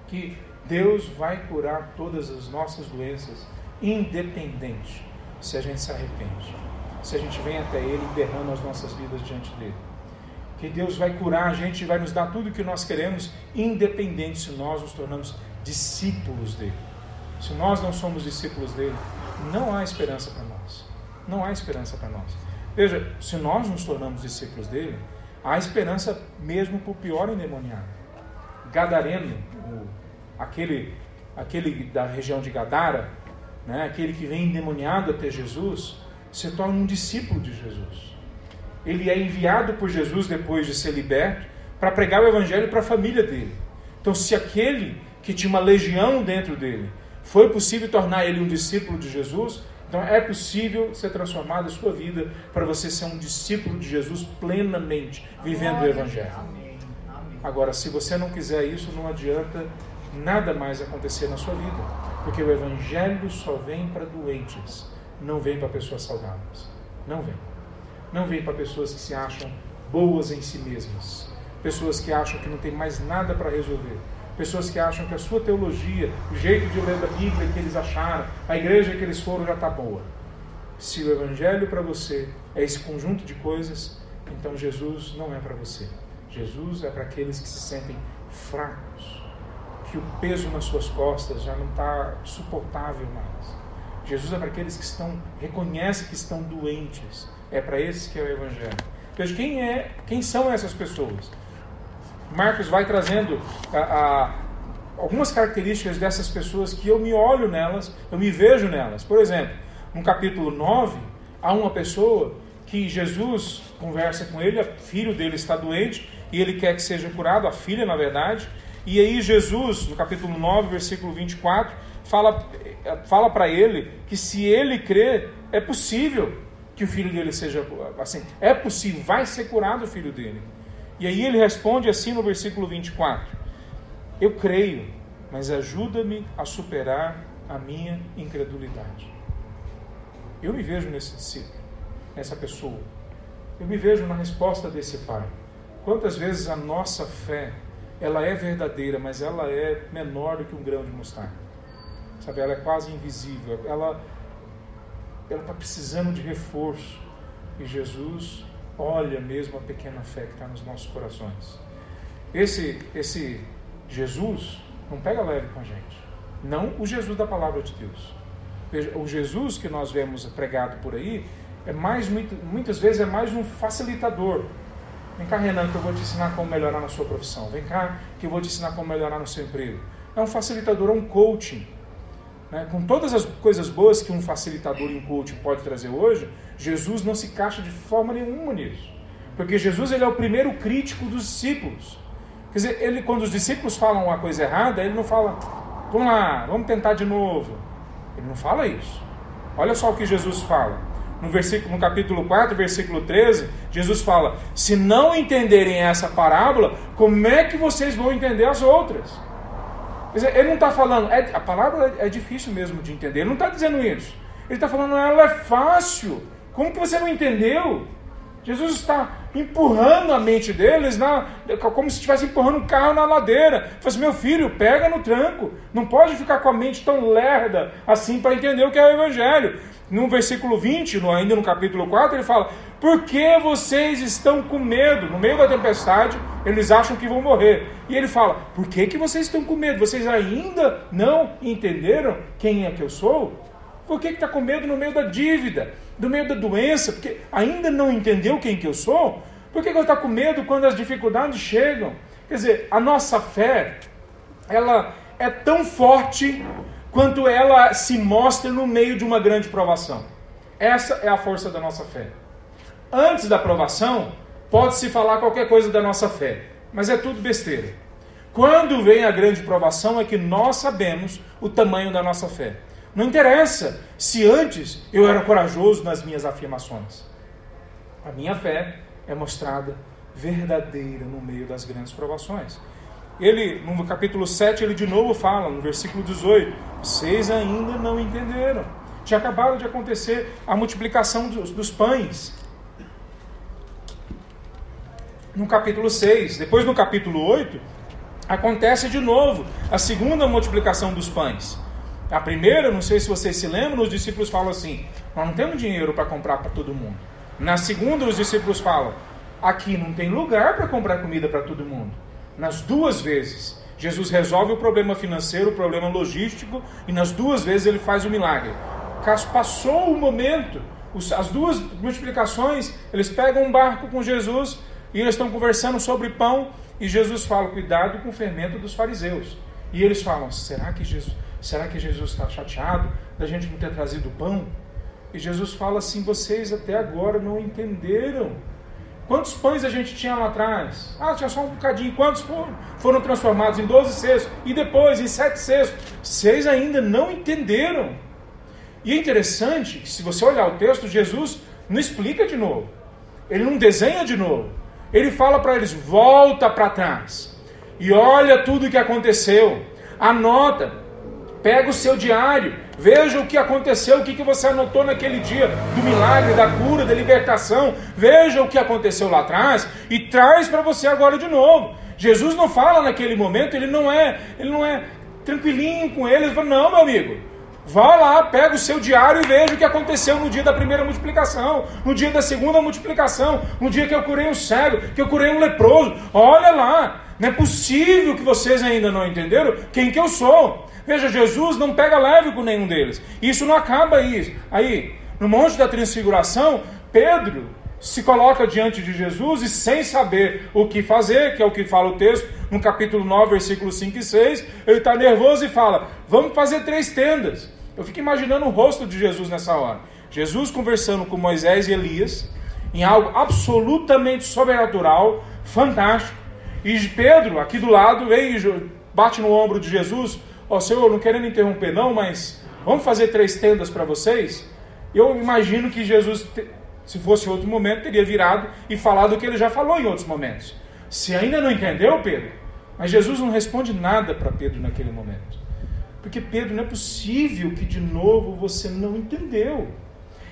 que Deus vai curar todas as nossas doenças, independente se a gente se arrepende, se a gente vem até Ele e derrama as nossas vidas diante dele. Que Deus vai curar a gente e vai nos dar tudo o que nós queremos, independente se nós nos tornamos discípulos dele. Se nós não somos discípulos dele, não há esperança para nós. Não há esperança para nós. Veja, se nós nos tornamos discípulos dele, há esperança mesmo para o pior endemoniado. Gadareno, aquele, aquele da região de Gadara, né, aquele que vem endemoniado até Jesus, se torna um discípulo de Jesus. Ele é enviado por Jesus depois de ser liberto para pregar o evangelho para a família dele. Então, se aquele que tinha uma legião dentro dele foi possível tornar ele um discípulo de Jesus, então é possível ser transformado a sua vida para você ser um discípulo de Jesus plenamente, vivendo o Evangelho. Agora, se você não quiser isso, não adianta nada mais acontecer na sua vida, porque o Evangelho só vem para doentes, não vem para pessoas saudáveis. Não vem. Não vem para pessoas que se acham boas em si mesmas, pessoas que acham que não tem mais nada para resolver pessoas que acham que a sua teologia, o jeito de ler da Bíblia que eles acharam, a igreja que eles foram já está boa. Se o Evangelho para você é esse conjunto de coisas, então Jesus não é para você. Jesus é para aqueles que se sentem fracos, que o peso nas suas costas já não está suportável mais. Jesus é para aqueles que estão reconhecem que estão doentes. É para esses que é o Evangelho. Veja quem é, quem são essas pessoas? Marcos vai trazendo a, a, algumas características dessas pessoas que eu me olho nelas, eu me vejo nelas. Por exemplo, no capítulo 9, há uma pessoa que Jesus conversa com ele, o filho dele está doente e ele quer que seja curado, a filha, na verdade. E aí Jesus, no capítulo 9, versículo 24, fala, fala para ele que se ele crer, é possível que o filho dele seja assim, é possível, vai ser curado o filho dele. E aí ele responde assim no versículo 24: Eu creio, mas ajuda-me a superar a minha incredulidade. Eu me vejo nesse discípulo, nessa pessoa. Eu me vejo na resposta desse pai. quantas vezes a nossa fé, ela é verdadeira, mas ela é menor do que um grão de mostarda. Sabe, ela é quase invisível. Ela ela está precisando de reforço. E Jesus olha mesmo a pequena fé que está nos nossos corações. Esse, esse Jesus não pega leve com a gente. Não o Jesus da palavra de Deus. O Jesus que nós vemos pregado por aí é mais muitas vezes é mais um facilitador. Vem cá, Renan, que eu vou te ensinar como melhorar na sua profissão. Vem cá, que eu vou te ensinar como melhorar no seu emprego. É um facilitador, é um coaching. Né? Com todas as coisas boas que um facilitador e um coaching pode trazer hoje, Jesus não se encaixa de forma nenhuma nisso. Porque Jesus ele é o primeiro crítico dos discípulos. Quer dizer, ele, quando os discípulos falam uma coisa errada, ele não fala, vamos lá, vamos tentar de novo. Ele não fala isso. Olha só o que Jesus fala. No, versículo, no capítulo 4, versículo 13, Jesus fala: Se não entenderem essa parábola, como é que vocês vão entender as outras? Quer dizer, ele não está falando, é, a palavra é, é difícil mesmo de entender, ele não está dizendo isso. Ele está falando, ela é fácil. Como que você não entendeu? Jesus está empurrando a mente deles, na, como se estivesse empurrando um carro na ladeira. Ele assim, meu filho, pega no tranco. Não pode ficar com a mente tão lerda assim para entender o que é o Evangelho. No versículo 20, no, ainda no capítulo 4, ele fala: Por que vocês estão com medo? No meio da tempestade, eles acham que vão morrer. E ele fala: Por que, que vocês estão com medo? Vocês ainda não entenderam quem é que eu sou? Por que está com medo no meio da dívida, no meio da doença? Porque ainda não entendeu quem que eu sou? Por que, que está com medo quando as dificuldades chegam? Quer dizer, a nossa fé, ela é tão forte quanto ela se mostra no meio de uma grande provação. Essa é a força da nossa fé. Antes da provação, pode-se falar qualquer coisa da nossa fé, mas é tudo besteira. Quando vem a grande provação é que nós sabemos o tamanho da nossa fé. Não interessa se antes eu era corajoso nas minhas afirmações. A minha fé é mostrada verdadeira no meio das grandes provações. Ele, no capítulo 7, ele de novo fala, no versículo 18: Vocês ainda não entenderam. Tinha acabado de acontecer a multiplicação dos, dos pães. No capítulo 6. Depois, no capítulo 8, acontece de novo a segunda multiplicação dos pães. A primeira, não sei se vocês se lembram, os discípulos falam assim: Nós não temos dinheiro para comprar para todo mundo. Na segunda, os discípulos falam: Aqui não tem lugar para comprar comida para todo mundo. Nas duas vezes, Jesus resolve o problema financeiro, o problema logístico, e nas duas vezes ele faz o milagre. Passou o momento, as duas multiplicações, eles pegam um barco com Jesus e eles estão conversando sobre pão, e Jesus fala: Cuidado com o fermento dos fariseus. E eles falam: Será que Jesus Será que Jesus está chateado da gente não ter trazido pão? E Jesus fala assim: vocês até agora não entenderam. Quantos pães a gente tinha lá atrás? Ah, tinha só um bocadinho. Quantos foram? Foram transformados em 12 cestos. E depois em sete cestos. Vocês ainda não entenderam. E é interessante que, se você olhar o texto, Jesus não explica de novo. Ele não desenha de novo. Ele fala para eles: volta para trás. E olha tudo o que aconteceu. Anota. Pega o seu diário, veja o que aconteceu, o que, que você anotou naquele dia do milagre, da cura, da libertação. Veja o que aconteceu lá atrás e traz para você agora de novo. Jesus não fala naquele momento, ele não é, ele não é tranquilinho com ele. Ele fala, não, meu amigo, Vá lá, pega o seu diário e veja o que aconteceu no dia da primeira multiplicação, no dia da segunda multiplicação, no dia que eu curei um cego, que eu curei um leproso. Olha lá, não é possível que vocês ainda não entenderam quem que eu sou. Veja, Jesus não pega leve com nenhum deles. Isso não acaba aí. Aí, no Monte da Transfiguração, Pedro se coloca diante de Jesus e sem saber o que fazer, que é o que fala o texto, no capítulo 9, versículos 5 e 6, ele está nervoso e fala: Vamos fazer três tendas. Eu fico imaginando o rosto de Jesus nessa hora. Jesus conversando com Moisés e Elias, em algo absolutamente sobrenatural, fantástico. E Pedro, aqui do lado, vem e bate no ombro de Jesus Ó, oh, Senhor, não querendo interromper não, mas vamos fazer três tendas para vocês? Eu imagino que Jesus, se fosse outro momento, teria virado e falado o que ele já falou em outros momentos. Se ainda não entendeu, Pedro, mas Jesus não responde nada para Pedro naquele momento. Porque Pedro, não é possível que de novo você não entendeu.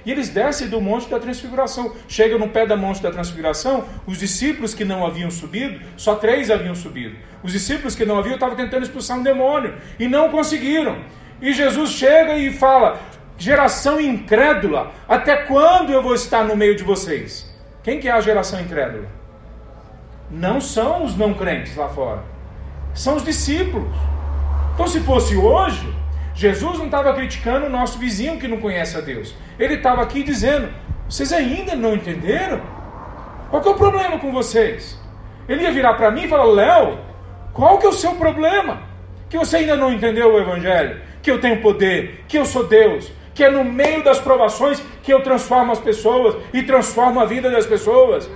E eles descem do Monte da Transfiguração. Chegam no pé da Monte da Transfiguração, os discípulos que não haviam subido, só três haviam subido. Os discípulos que não haviam estavam tentando expulsar um demônio e não conseguiram. E Jesus chega e fala: Geração incrédula, até quando eu vou estar no meio de vocês? Quem que é a geração incrédula? Não são os não crentes lá fora, são os discípulos. Então, se fosse hoje, Jesus não estava criticando o nosso vizinho que não conhece a Deus. Ele estava aqui dizendo: vocês ainda não entenderam? Qual que é o problema com vocês? Ele ia virar para mim e falar: Léo, qual que é o seu problema? Que você ainda não entendeu o Evangelho? Que eu tenho poder, que eu sou Deus, que é no meio das provações que eu transformo as pessoas e transformo a vida das pessoas.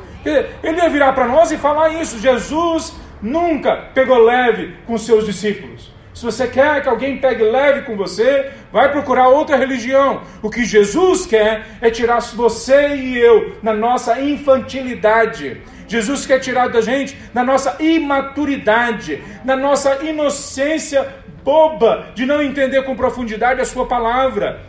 Ele ia virar para nós e falar isso. Jesus nunca pegou leve com seus discípulos. Se você quer que alguém pegue leve com você, vai procurar outra religião. O que Jesus quer é tirar você e eu na nossa infantilidade. Jesus quer tirar da gente na nossa imaturidade, na nossa inocência boba de não entender com profundidade a sua palavra.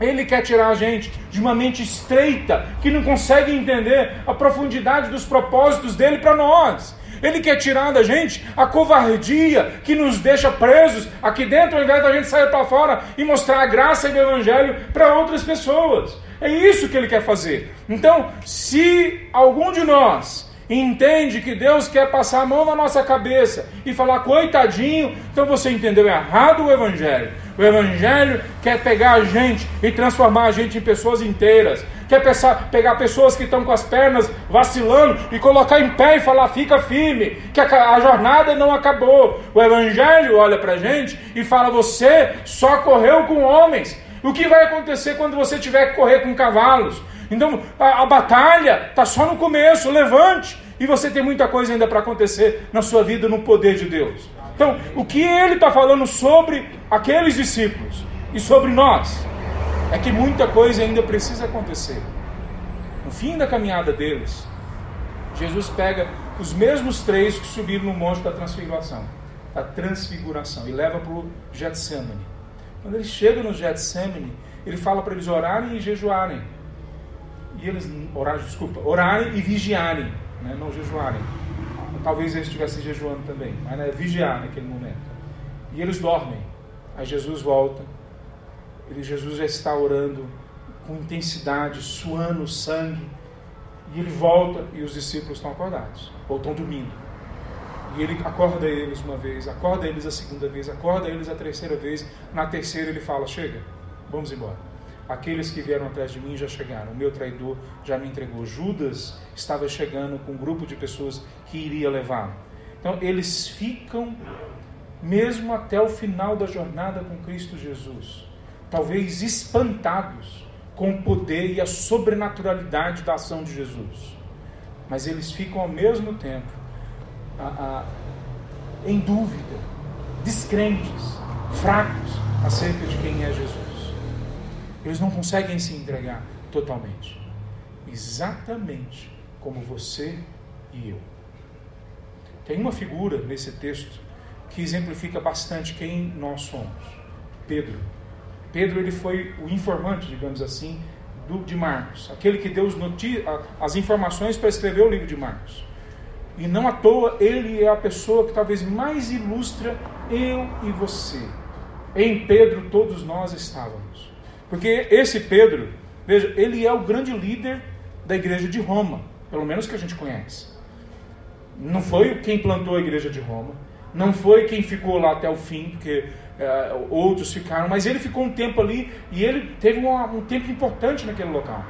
Ele quer tirar a gente de uma mente estreita que não consegue entender a profundidade dos propósitos dele para nós. Ele quer tirar da gente a covardia que nos deixa presos aqui dentro, ao invés da gente sair para fora e mostrar a graça do Evangelho para outras pessoas. É isso que ele quer fazer. Então, se algum de nós entende que Deus quer passar a mão na nossa cabeça e falar coitadinho, então você entendeu errado o Evangelho. O Evangelho quer pegar a gente e transformar a gente em pessoas inteiras. Quer pensar, pegar pessoas que estão com as pernas vacilando e colocar em pé e falar, fica firme, que a, a jornada não acabou. O Evangelho olha para a gente e fala, você só correu com homens. O que vai acontecer quando você tiver que correr com cavalos? Então a, a batalha está só no começo, levante. E você tem muita coisa ainda para acontecer na sua vida no poder de Deus. Então, o que ele está falando sobre aqueles discípulos e sobre nós é que muita coisa ainda precisa acontecer. No fim da caminhada deles, Jesus pega os mesmos três que subiram no monte da transfiguração, da transfiguração, e leva para o Getsemane. Quando ele chega no Getsemane, ele fala para eles orarem e jejuarem e eles orarem, desculpa, orarem e vigiarem, né? não jejuarem. Talvez eles estivessem jejuando também, mas né, vigiar naquele momento. E eles dormem. Aí Jesus volta. Ele, Jesus já está orando com intensidade, suando sangue. E ele volta e os discípulos estão acordados, ou estão dormindo. E ele acorda eles uma vez, acorda eles a segunda vez, acorda eles a terceira vez. Na terceira ele fala: Chega, vamos embora. Aqueles que vieram atrás de mim já chegaram, o meu traidor já me entregou. Judas estava chegando com um grupo de pessoas que iria levá-lo. Então, eles ficam mesmo até o final da jornada com Cristo Jesus, talvez espantados com o poder e a sobrenaturalidade da ação de Jesus. Mas eles ficam ao mesmo tempo a, a, em dúvida, descrentes, fracos acerca de quem é Jesus. Eles não conseguem se entregar totalmente. Exatamente como você e eu. Tem uma figura nesse texto que exemplifica bastante quem nós somos. Pedro. Pedro ele foi o informante, digamos assim, do, de Marcos, aquele que deu as informações para escrever o livro de Marcos. E não à toa ele é a pessoa que talvez mais ilustra eu e você. Em Pedro todos nós estávamos. Porque esse Pedro, veja, ele é o grande líder da igreja de Roma, pelo menos que a gente conhece. Não foi quem plantou a igreja de Roma, não foi quem ficou lá até o fim, porque é, outros ficaram, mas ele ficou um tempo ali e ele teve um, um tempo importante naquele local.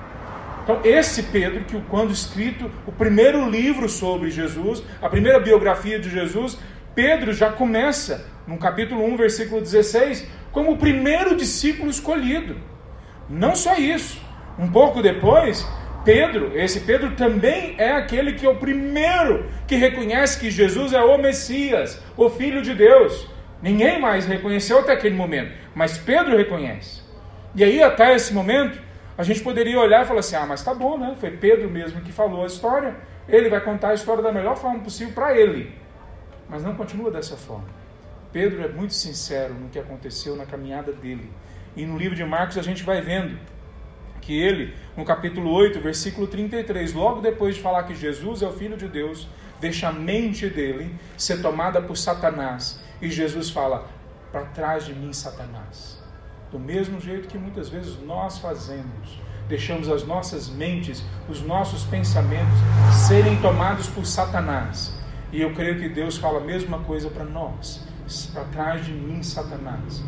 Então, esse Pedro, que quando escrito o primeiro livro sobre Jesus, a primeira biografia de Jesus, Pedro já começa, no capítulo 1, versículo 16, como o primeiro discípulo escolhido. Não só isso, um pouco depois, Pedro, esse Pedro também é aquele que é o primeiro que reconhece que Jesus é o Messias, o Filho de Deus. Ninguém mais reconheceu até aquele momento, mas Pedro reconhece. E aí, até esse momento, a gente poderia olhar e falar assim: ah, mas tá bom, né? Foi Pedro mesmo que falou a história, ele vai contar a história da melhor forma possível para ele. Mas não continua dessa forma. Pedro é muito sincero no que aconteceu na caminhada dele. E no livro de Marcos a gente vai vendo que ele, no capítulo 8, versículo 33, logo depois de falar que Jesus é o Filho de Deus, deixa a mente dele ser tomada por Satanás. E Jesus fala: Para trás de mim, Satanás. Do mesmo jeito que muitas vezes nós fazemos, deixamos as nossas mentes, os nossos pensamentos serem tomados por Satanás. E eu creio que Deus fala a mesma coisa para nós: Para trás de mim, Satanás.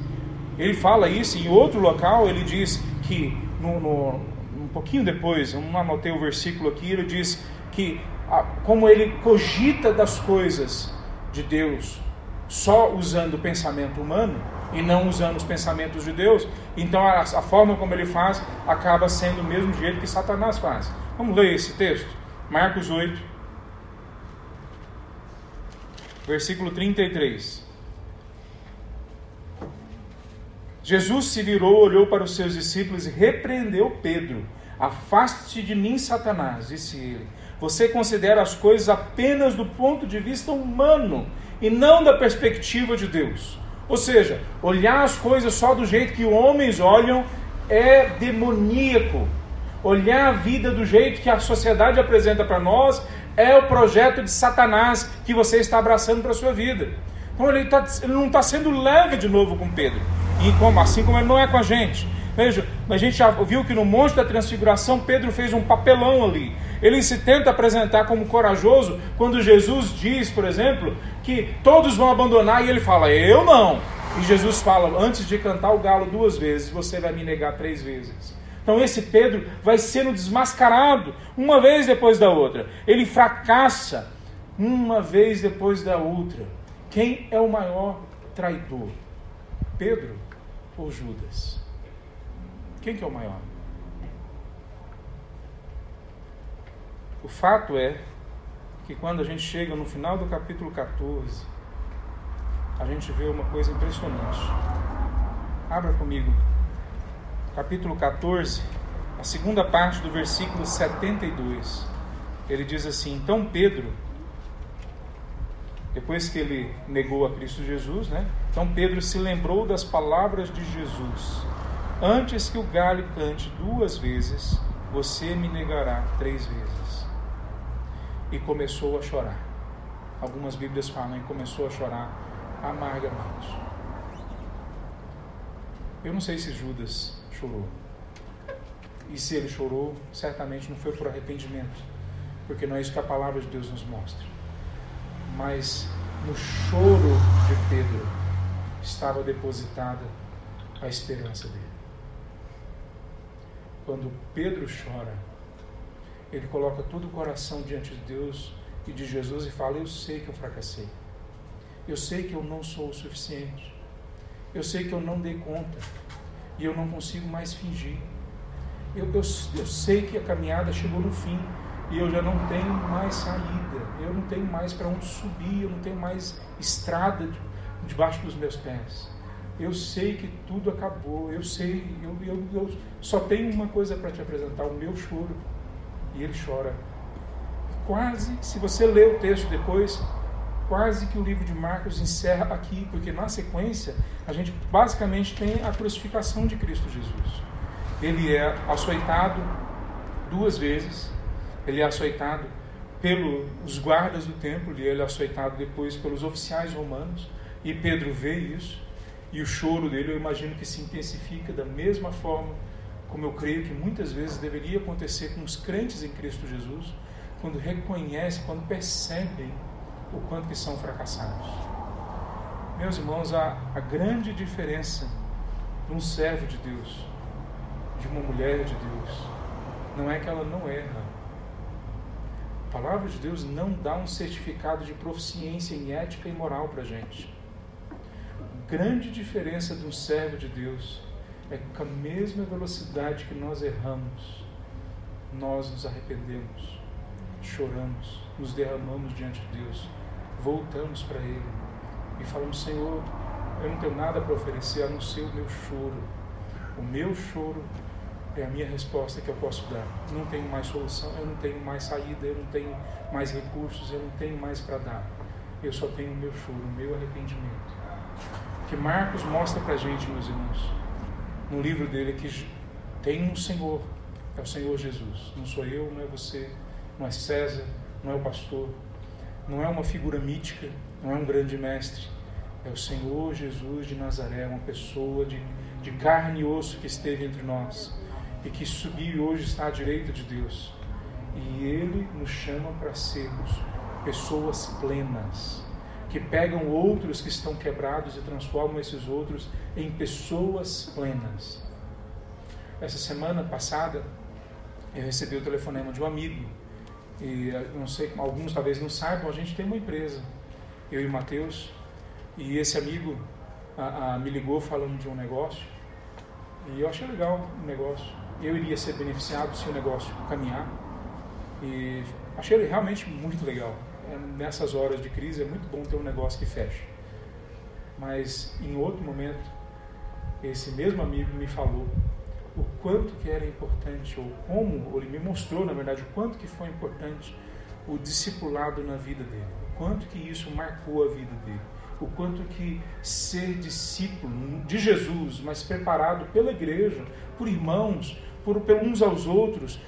Ele fala isso em outro local, ele diz que, no, no, um pouquinho depois, não anotei o versículo aqui, ele diz que como ele cogita das coisas de Deus só usando o pensamento humano e não usando os pensamentos de Deus, então a, a forma como ele faz acaba sendo o mesmo jeito que Satanás faz. Vamos ler esse texto? Marcos 8, versículo 33. Jesus se virou, olhou para os seus discípulos e repreendeu Pedro. Afaste de mim, Satanás, disse ele você considera as coisas apenas do ponto de vista humano e não da perspectiva de Deus. Ou seja, olhar as coisas só do jeito que homens olham é demoníaco. Olhar a vida do jeito que a sociedade apresenta para nós é o projeto de Satanás que você está abraçando para a sua vida. Então ele, tá, ele não está sendo leve de novo com Pedro. E como, assim como ele não é com a gente. Veja, a gente já viu que no Monte da Transfiguração Pedro fez um papelão ali. Ele se tenta apresentar como corajoso quando Jesus diz, por exemplo, que todos vão abandonar e ele fala: Eu não. E Jesus fala: Antes de cantar o galo duas vezes, você vai me negar três vezes. Então esse Pedro vai sendo desmascarado uma vez depois da outra. Ele fracassa uma vez depois da outra. Quem é o maior traidor? Pedro ou Judas? Quem que é o maior? O fato é que quando a gente chega no final do capítulo 14, a gente vê uma coisa impressionante. Abra comigo. Capítulo 14, a segunda parte do versículo 72. Ele diz assim: Então Pedro, depois que ele negou a Cristo Jesus, né? Então Pedro se lembrou das palavras de Jesus: Antes que o galho cante duas vezes, você me negará três vezes e começou a chorar. Algumas Bíblias falam e começou a chorar amargamente. Eu não sei se Judas chorou. E se ele chorou, certamente não foi por arrependimento, porque não é isso que a palavra de Deus nos mostra. Mas no choro de Pedro estava depositada a esperança dele. Quando Pedro chora, ele coloca todo o coração diante de Deus e de Jesus e fala: Eu sei que eu fracassei. Eu sei que eu não sou o suficiente. Eu sei que eu não dei conta. E eu não consigo mais fingir. Eu, eu, eu sei que a caminhada chegou no fim. E eu já não tenho mais saída. Eu não tenho mais para onde subir. Eu não tenho mais estrada debaixo dos meus pés. Eu sei que tudo acabou. Eu sei. Eu, eu, eu só tenho uma coisa para te apresentar: o meu choro e ele chora. Quase, se você ler o texto depois, quase que o livro de Marcos encerra aqui, porque na sequência a gente basicamente tem a crucificação de Cristo Jesus. Ele é açoitado duas vezes, ele é açoitado pelos guardas do templo e ele é açoitado depois pelos oficiais romanos. E Pedro vê isso e o choro dele eu imagino que se intensifica da mesma forma como eu creio que muitas vezes deveria acontecer com os crentes em Cristo Jesus, quando reconhecem, quando percebem o quanto que são fracassados. Meus irmãos, a, a grande diferença de um servo de Deus, de uma mulher de Deus, não é que ela não erra. A palavra de Deus não dá um certificado de proficiência em ética e moral para a gente. Grande diferença de um servo de Deus é que com a mesma velocidade que nós erramos, nós nos arrependemos, choramos, nos derramamos diante de Deus, voltamos para Ele e falamos: Senhor, eu não tenho nada para oferecer a não ser o meu choro. O meu choro é a minha resposta que eu posso dar. Não tenho mais solução, eu não tenho mais saída, eu não tenho mais recursos, eu não tenho mais para dar. Eu só tenho o meu choro, o meu arrependimento. Que Marcos mostra para a gente, meus irmãos, no livro dele que tem um Senhor É o Senhor Jesus. Não sou eu, não é você, não é César, não é o pastor, não é uma figura mítica, não é um grande mestre. É o Senhor Jesus de Nazaré, uma pessoa de, de carne e osso que esteve entre nós e que subiu e hoje está à direita de Deus. E Ele nos chama para sermos pessoas plenas, que pegam outros que estão quebrados e transformam esses outros em pessoas plenas. Essa semana passada, eu recebi o telefonema de um amigo. E não sei, alguns talvez não saibam, a gente tem uma empresa, eu e o Matheus, e esse amigo a, a, me ligou falando de um negócio, e eu achei legal o negócio. Eu iria ser beneficiado se o negócio caminhar, e achei realmente muito legal. É, nessas horas de crise é muito bom ter um negócio que fecha. Mas em outro momento, esse mesmo amigo me falou o quanto que era importante, ou como, ou ele me mostrou, na verdade, o quanto que foi importante o discipulado na vida dele, o quanto que isso marcou a vida dele, o quanto que ser discípulo de Jesus, mas preparado pela igreja, por irmãos, por, por uns aos outros,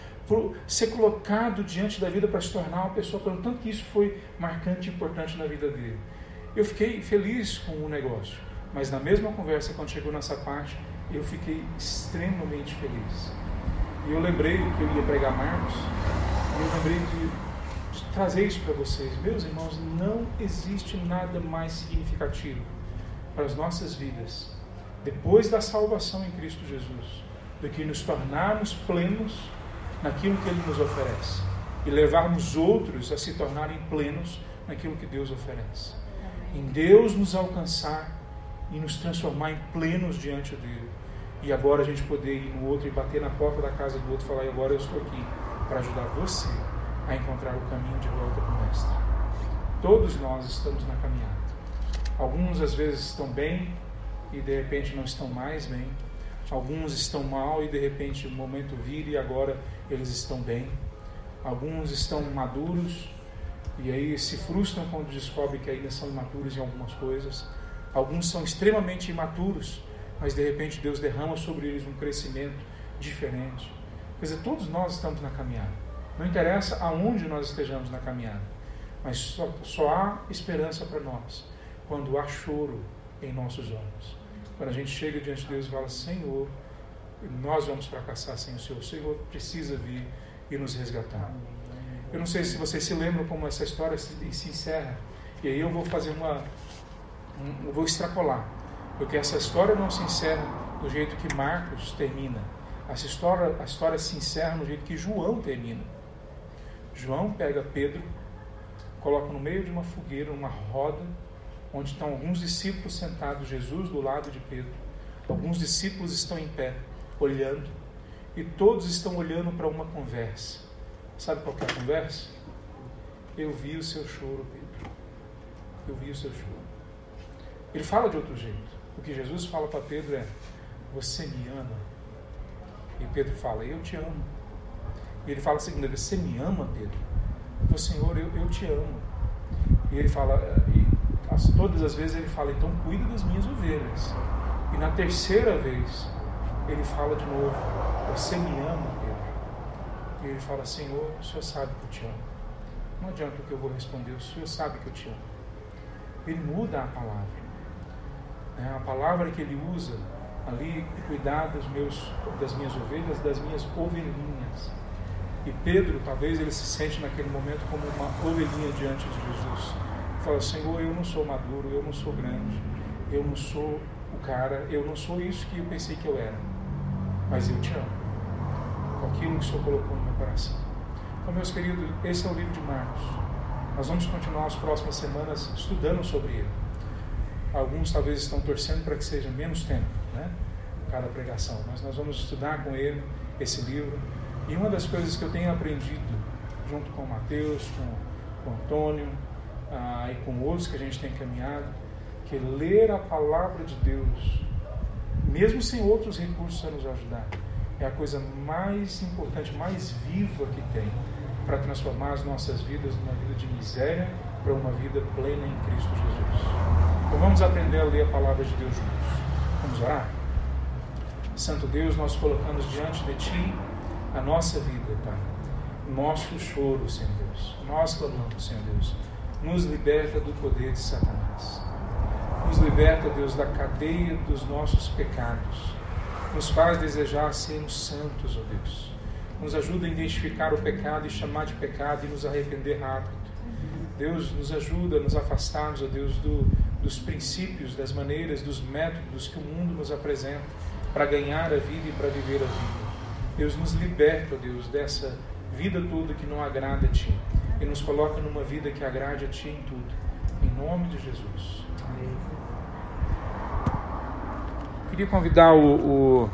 ser colocado diante da vida para se tornar uma pessoa, pelo tanto que isso foi marcante e importante na vida dele. Eu fiquei feliz com o negócio, mas na mesma conversa, quando chegou nessa parte, eu fiquei extremamente feliz. E eu lembrei que eu ia pregar Marcos, e eu lembrei de, de trazer isso para vocês. Meus irmãos, não existe nada mais significativo para as nossas vidas, depois da salvação em Cristo Jesus, do que nos tornarmos plenos naquilo que Ele nos oferece e levarmos outros a se tornarem plenos naquilo que Deus oferece. Em Deus nos alcançar e nos transformar em plenos diante dele. E agora a gente poder ir no outro e bater na porta da casa do outro e falar: agora eu estou aqui para ajudar você a encontrar o caminho de volta para o Mestre. Todos nós estamos na caminhada. Alguns às vezes estão bem e de repente não estão mais bem. Alguns estão mal e de repente o momento vira e agora eles estão bem. Alguns estão maduros e aí se frustram quando descobrem que ainda são imaturos em algumas coisas. Alguns são extremamente imaturos mas de repente Deus derrama sobre eles um crescimento diferente. Quer dizer, todos nós estamos na caminhada. Não interessa aonde nós estejamos na caminhada, mas só, só há esperança para nós quando há choro em nossos olhos. Quando a gente chega diante de Deus e fala: Senhor, nós vamos fracassar sem o Senhor. O Senhor precisa vir e nos resgatar. Eu não sei se vocês se lembram como essa história se, se encerra. E aí eu vou fazer uma. Um, eu vou extrapolar. Porque essa história não se encerra do jeito que Marcos termina. Essa história, a história se encerra no jeito que João termina. João pega Pedro, coloca no meio de uma fogueira, uma roda, onde estão alguns discípulos sentados, Jesus do lado de Pedro. Alguns discípulos estão em pé, olhando, e todos estão olhando para uma conversa. Sabe qual é a conversa? Eu vi o seu choro, Pedro. Eu vi o seu choro. Ele fala de outro jeito. O que Jesus fala para Pedro é: Você me ama? E Pedro fala: Eu te amo. E ele fala a segunda vez: Você me ama, Pedro? Senhor, eu, eu te amo. E ele fala, as, todas as vezes ele fala: Então cuida das minhas ovelhas. E na terceira vez ele fala de novo: Você me ama, Pedro? E ele fala: Senhor, o Senhor sabe que eu te amo. Não adianta o que eu vou responder, o Senhor sabe que eu te amo. Ele muda a palavra. É a palavra que ele usa ali, cuidar dos meus, das minhas ovelhas, das minhas ovelhinhas. E Pedro, talvez ele se sente naquele momento como uma ovelhinha diante de Jesus. Fala, Senhor, eu não sou maduro, eu não sou grande, eu não sou o cara, eu não sou isso que eu pensei que eu era. Mas eu te amo. Com aquilo que o Senhor colocou no meu coração. Então, meus queridos, esse é o livro de Marcos. Nós vamos continuar as próximas semanas estudando sobre ele. Alguns talvez estão torcendo para que seja menos tempo, né? Cada pregação. Mas nós vamos estudar com ele esse livro. E uma das coisas que eu tenho aprendido, junto com o Mateus, com, com o Antônio ah, e com outros que a gente tem caminhado, que ler a palavra de Deus, mesmo sem outros recursos a nos ajudar, é a coisa mais importante, mais viva que tem para transformar as nossas vidas numa vida de miséria para uma vida plena em Cristo Jesus. Então vamos aprender a ler a palavra de Deus juntos. Vamos orar? Santo Deus, nós colocamos diante de Ti a nossa vida, Pai. Nosso choro, Senhor Deus. Nós clamamos, Senhor Deus. Nos liberta do poder de Satanás. Nos liberta, Deus, da cadeia dos nossos pecados. Nos faz desejar sermos santos, ó Deus. Nos ajuda a identificar o pecado e chamar de pecado e nos arrepender rápido. Deus, nos ajuda a nos afastarmos, ó Deus, do, dos princípios, das maneiras, dos métodos que o mundo nos apresenta para ganhar a vida e para viver a vida. Deus nos liberta, ó Deus, dessa vida toda que não agrada a Ti e nos coloca numa vida que agrade a Ti em tudo. Em nome de Jesus. Amém. Queria convidar o, o